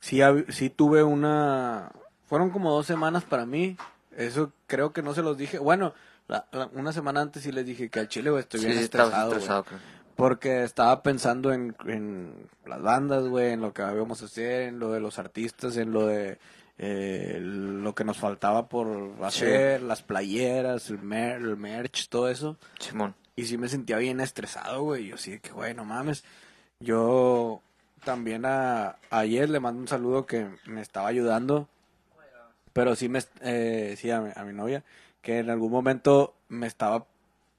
sí, sí tuve una... Fueron como dos semanas para mí, eso creo que no se los dije. Bueno, la- la- una semana antes sí les dije que al chile, güey, estoy Sí, bien estabas estresado, güey. estresado. creo. Porque estaba pensando en, en las bandas, güey, en lo que íbamos a hacer, en lo de los artistas, en lo de eh, lo que nos faltaba por hacer, las playeras, el, mer- el merch, todo eso. Simón. Y sí me sentía bien estresado, güey. Yo sí de que, güey, no mames. Yo también a, ayer le mando un saludo que me estaba ayudando. Pero sí me, eh, sí a mi, a mi novia, que en algún momento me estaba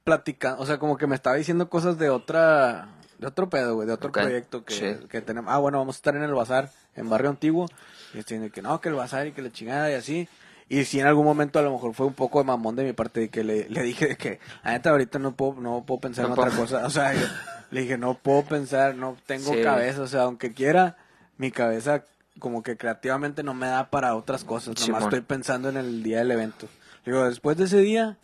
platicando, o sea, como que me estaba diciendo cosas de otra, de otro pedo, güey, de otro proyecto que, sí. que tenemos. Ah, bueno, vamos a estar en el bazar, en Barrio Antiguo. Y estoy diciendo que no, que el bazar y que la chingada y así. Y sí, en algún momento a lo mejor fue un poco de mamón de mi parte de que le, le dije de que, neta, ahorita no puedo, no puedo pensar No en otra cosa. O sea, yo le dije, no puedo pensar, no tengo Sí. cabeza. O sea, aunque quiera, mi cabeza como que creativamente no me da para otras cosas. Nomás estoy pensando en el día del evento. Digo, después de ese día,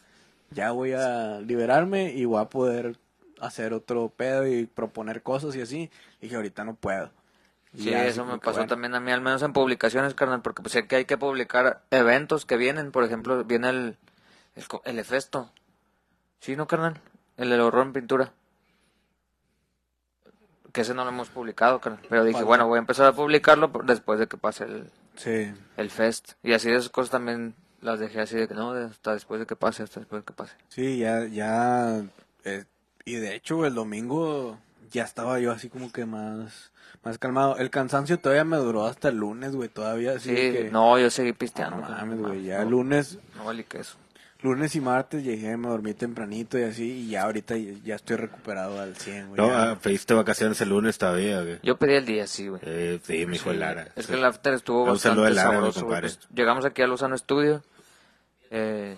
ya voy a liberarme y voy a poder hacer otro pedo y proponer cosas y así. Y que ahorita no puedo. Sí, eso me pasó bueno. también a mí, al menos en publicaciones, carnal, porque pues sé que hay que publicar eventos que vienen, por ejemplo, viene el, el, el Efesto. Sí, ¿no, carnal? El del horror en pintura. Que ese no lo hemos publicado, carnal. Pero dije, bueno, voy a empezar a publicarlo después de que pase el, Sí. el Fest. Y así esas cosas también las dejé así de que no, hasta después de que pase, hasta después de que pase. Sí, ya, ya, eh, y de hecho el domingo ya estaba yo así como que más, más calmado. El cansancio todavía me duró hasta el lunes, güey, todavía así Sí, que... no, yo seguí no pisteando. mames, no, güey, ya no, el lunes, No valí que eso. lunes y martes llegué, me dormí tempranito y así, y ya ahorita ya, estoy recuperado al 100, güey. No, ya. ah, pediste vacaciones el lunes todavía, güey. Yo pedí el día, sí, güey. Eh, sí, mi hijo Sí, Lara. Es Sí. que el after estuvo bastante Lara, sabroso. güey. compadre. Pues, llegamos aquí a Lozano Estudio. Eh,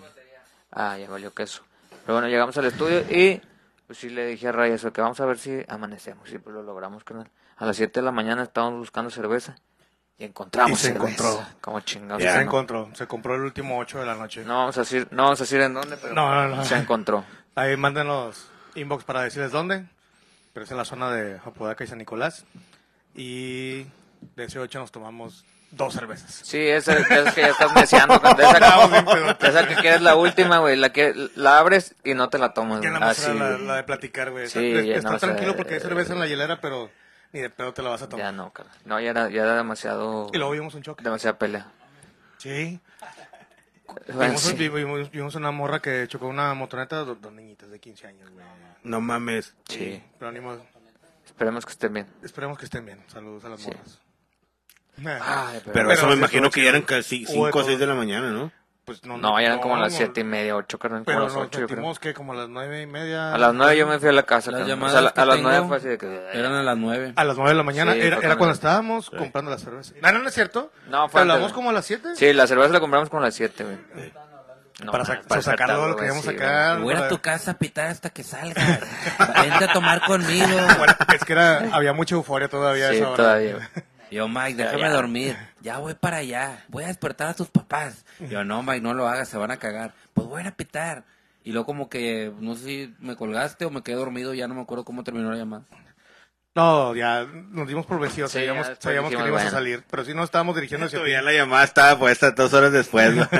ah, ya valió queso. Pero bueno, llegamos al estudio y pues sí le dije a Ray eso, que vamos a ver si amanecemos. Y pues lo logramos, carnal. A las 7 de la mañana estábamos buscando cerveza y encontramos Y se cerveza. encontró. Como chingados. Ya, se no. encontró, se compró el último 8 de la noche. No vamos a decir, no vamos a decir en dónde, pero No, no, no. se encontró. Ahí mándenos inbox para decirles dónde. Pero es en la zona de Apodaca y San Nicolás. Y de ese 8 nos tomamos dos cervezas. Sí, esa, esa que ya estás deseando. De esa, pedotes. esa que quieres la última, güey. La que la abres y no te la tomas. Que nada más Así, era la, la de platicar, güey. Sí, está no, o sea, tranquilo porque hay eh, cerveza en la hielera, pero ni de pedo te la vas a tomar. Ya no, cara. No, ya era, ya era demasiado. Y luego vimos un choque. Demasiada pelea. Sí. Bueno, Vimos, sí. vimos- vimos una morra que chocó una motoneta, dos, dos niñitas de 15 años, güey. No mames. Sí. Pero ni modo. Esperemos que estén bien. Esperemos que estén bien. Saludos a las Sí. morras. Ay, Pero, Pero eso me sí, imagino que ya eran casi Hubo 5 o de 6 de la mañana, ¿no? Pues no, No, ya eran como a las no, siete y media, ocho, carnal. Como Pero a las nos ocho, yo creo. metimos que como a las nueve y media. A las nueve yo me fui a la casa, Las carnal. O llamadas sea, a a las tengo nueve fue así de que... Eran a las nueve. A las nueve de la mañana. Sí, era, era cuando- estábamos comprando la cerveza. No, no, no es cierto. No, ¿Te fue hablamos como a las siete? Sí, la cerveza la compramos como a las siete, güey. No, Para, sac- para sacar todo lo que íbamos a sí, sacar. Voy a tu casa a pitar hasta que salgas. Vente a tomar conmigo. Bueno, es que era, había mucha euforia todavía. Sí, esa hora. todavía. Yo, Mike, déjame Ya. dormir. Ya voy para allá. Voy a despertar a tus papás. Yo, no, Mike, no lo hagas, se van a cagar. Pues voy a ir a pitar. Y luego como que, no sé si me colgaste o me quedé dormido, ya no me acuerdo cómo terminó la llamada. No, ya nos dimos por vencidos. Sí, sabíamos ya que íbamos a salir. Pero sí nos estábamos dirigiendo hacia ti. Todavía la llamada estaba puesta dos horas después, ¿no?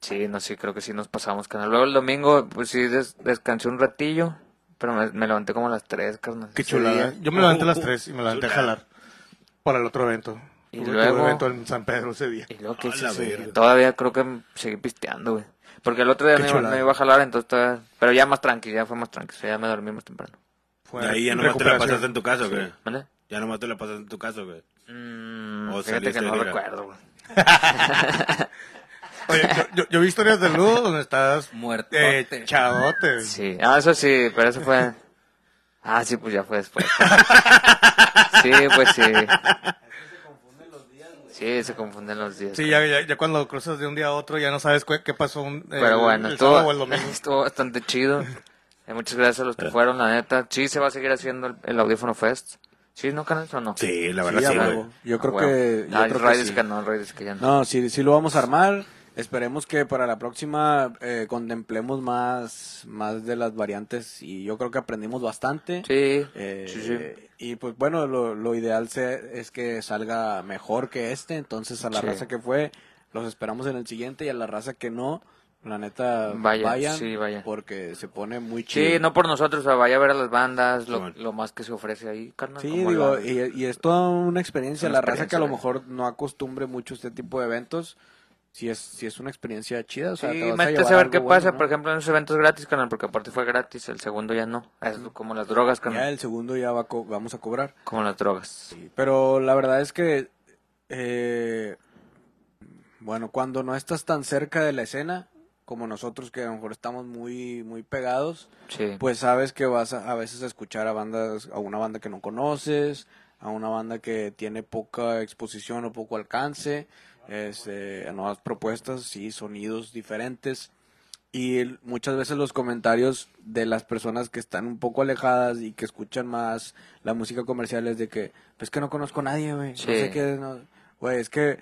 Sí, no, sí, creo que sí nos pasamos, carnal. Luego el domingo, pues sí, des- descansé un ratillo, pero me, me levanté como a las tres, carnal. Qué chulada. Yo me levanté a las 3 y me levanté a jalar para el otro evento. Y Tuve- luego- evento en San Pedro ese día. Y luego que sí, sí, todavía creo que seguí pisteando, güey. Porque el otro día Qué no iba, a jalar, entonces todavía... Pero ya más tranqui, ya fue más tranqui, o sea, ya me dormí más temprano. Fue Y ahí ya nomás te la pasaste en tu casa, güey. ¿Vale? Ya nomás te la pasaste en tu casa, güey. Mm, O fíjate que no recuerdo, güey. Oye, yo, yo, yo vi historias del Ludo donde estás Muertote. eh, chadote. Sí, ah, eso sí, pero eso fue... Ah, sí, pues ya fue después. sí, pues sí. Sí, se confunden los días. Sí, ya, ya, ya cuando cruzas de un día a otro ya no sabes qué, qué pasó un, el, Pero bueno, el estuvo, o el domingo. estuvo bastante chido. Eh, muchas gracias a los que fueron, la neta. Sí, se va a seguir haciendo el, el Audífono Fest. ¿Sí, no, canal o no? Sí, la Sí, verdad sí, güey. Yo Ah, creo huevo. que, yo Ah, creo que sí. que no, dice que ya no. No, sí, sí lo vamos a armar. Esperemos que para la próxima eh, contemplemos más, más de las variantes y yo creo que aprendimos bastante. Sí, Eh, sí, sí. Y pues bueno, lo, lo ideal se- es que salga mejor que este, entonces a la Sí. raza que fue, los esperamos en el siguiente y a la raza que no, la neta, Vayan, vayan, sí, vayan. porque se pone muy chido. Sí, no por nosotros, o sea, vaya a ver a las bandas, lo, lo más que se ofrece ahí, carnal. Sí, digo, y, y es toda una experiencia. Una la raza que a lo mejor no acostumbre mucho este tipo de eventos, si es, si es una experiencia chida. O sea, Sí, te vas métese llevar a ver qué bueno, pasa, ¿no? por ejemplo, en esos eventos gratis, canal, porque aparte fue gratis, el segundo ya no. Es como las drogas, Ya canal. el segundo ya va co- vamos a cobrar. Como las drogas. Sí, pero la verdad es que, eh, bueno, cuando no estás tan cerca de la escena, como nosotros que a lo mejor estamos muy, muy pegados, Sí. pues sabes que vas a, a veces a escuchar a bandas, a una banda que no conoces, a una banda que tiene poca exposición o poco alcance, este, nuevas propuestas, sí, sonidos diferentes. Y muchas veces los comentarios de las personas que están un poco alejadas y que escuchan más la música comercial es de que, pues que no conozco a nadie, güey. Sí. No sé qué, no- güey, es que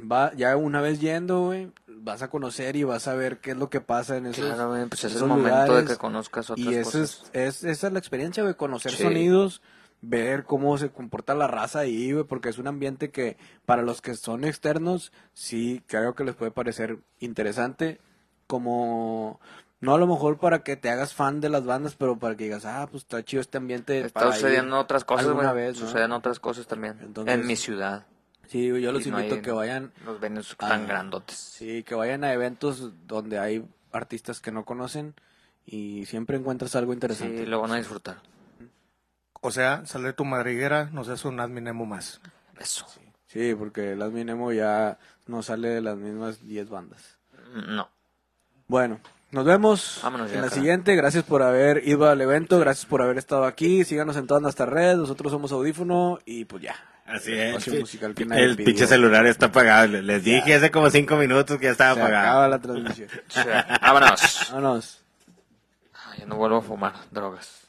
va, ya una vez yendo, güey, vas a conocer y vas a ver qué es lo que pasa en esos, Claro, güey, pues es el momento de lugares. que conozcas otras y esa cosas. es, es- esa es la experiencia, güey, conocer Sí. sonidos, ver cómo se comporta la raza ahí, güey, porque es un ambiente que para los que son externos, sí, creo que les puede parecer interesante, como, no a lo mejor para que te hagas fan de las bandas, pero para que digas, ah, pues está chido este ambiente. Está para ir sucediendo otras cosas, güey. vez, ¿no? Suceden otras cosas también. Entonces- en mi ciudad. Sí, yo los Y no invito hay a que vayan, Los venues tan grandotes. sí, que vayan a eventos donde hay artistas que no conocen y siempre encuentras algo interesante. Sí, lo van a disfrutar. O sea, sale tu madriguera, no seas un admin emo más. Eso. Sí, porque el Admin Emo ya no sale de las mismas 10 bandas. No. Bueno, nos vemos Vámonos en la cara. siguiente. Gracias por haber ido al evento, gracias por haber estado aquí. Síganos en todas nuestras redes. Nosotros somos Audífono y pues ya. Así es. Espacio musical que nadie El pidió. pinche celular está apagado. Le- Les dije hace como cinco minutos que ya estaba Se apagado. acaba la transmisión. Vámonos. Vámonos. Ay, ya no vuelvo a fumar drogas.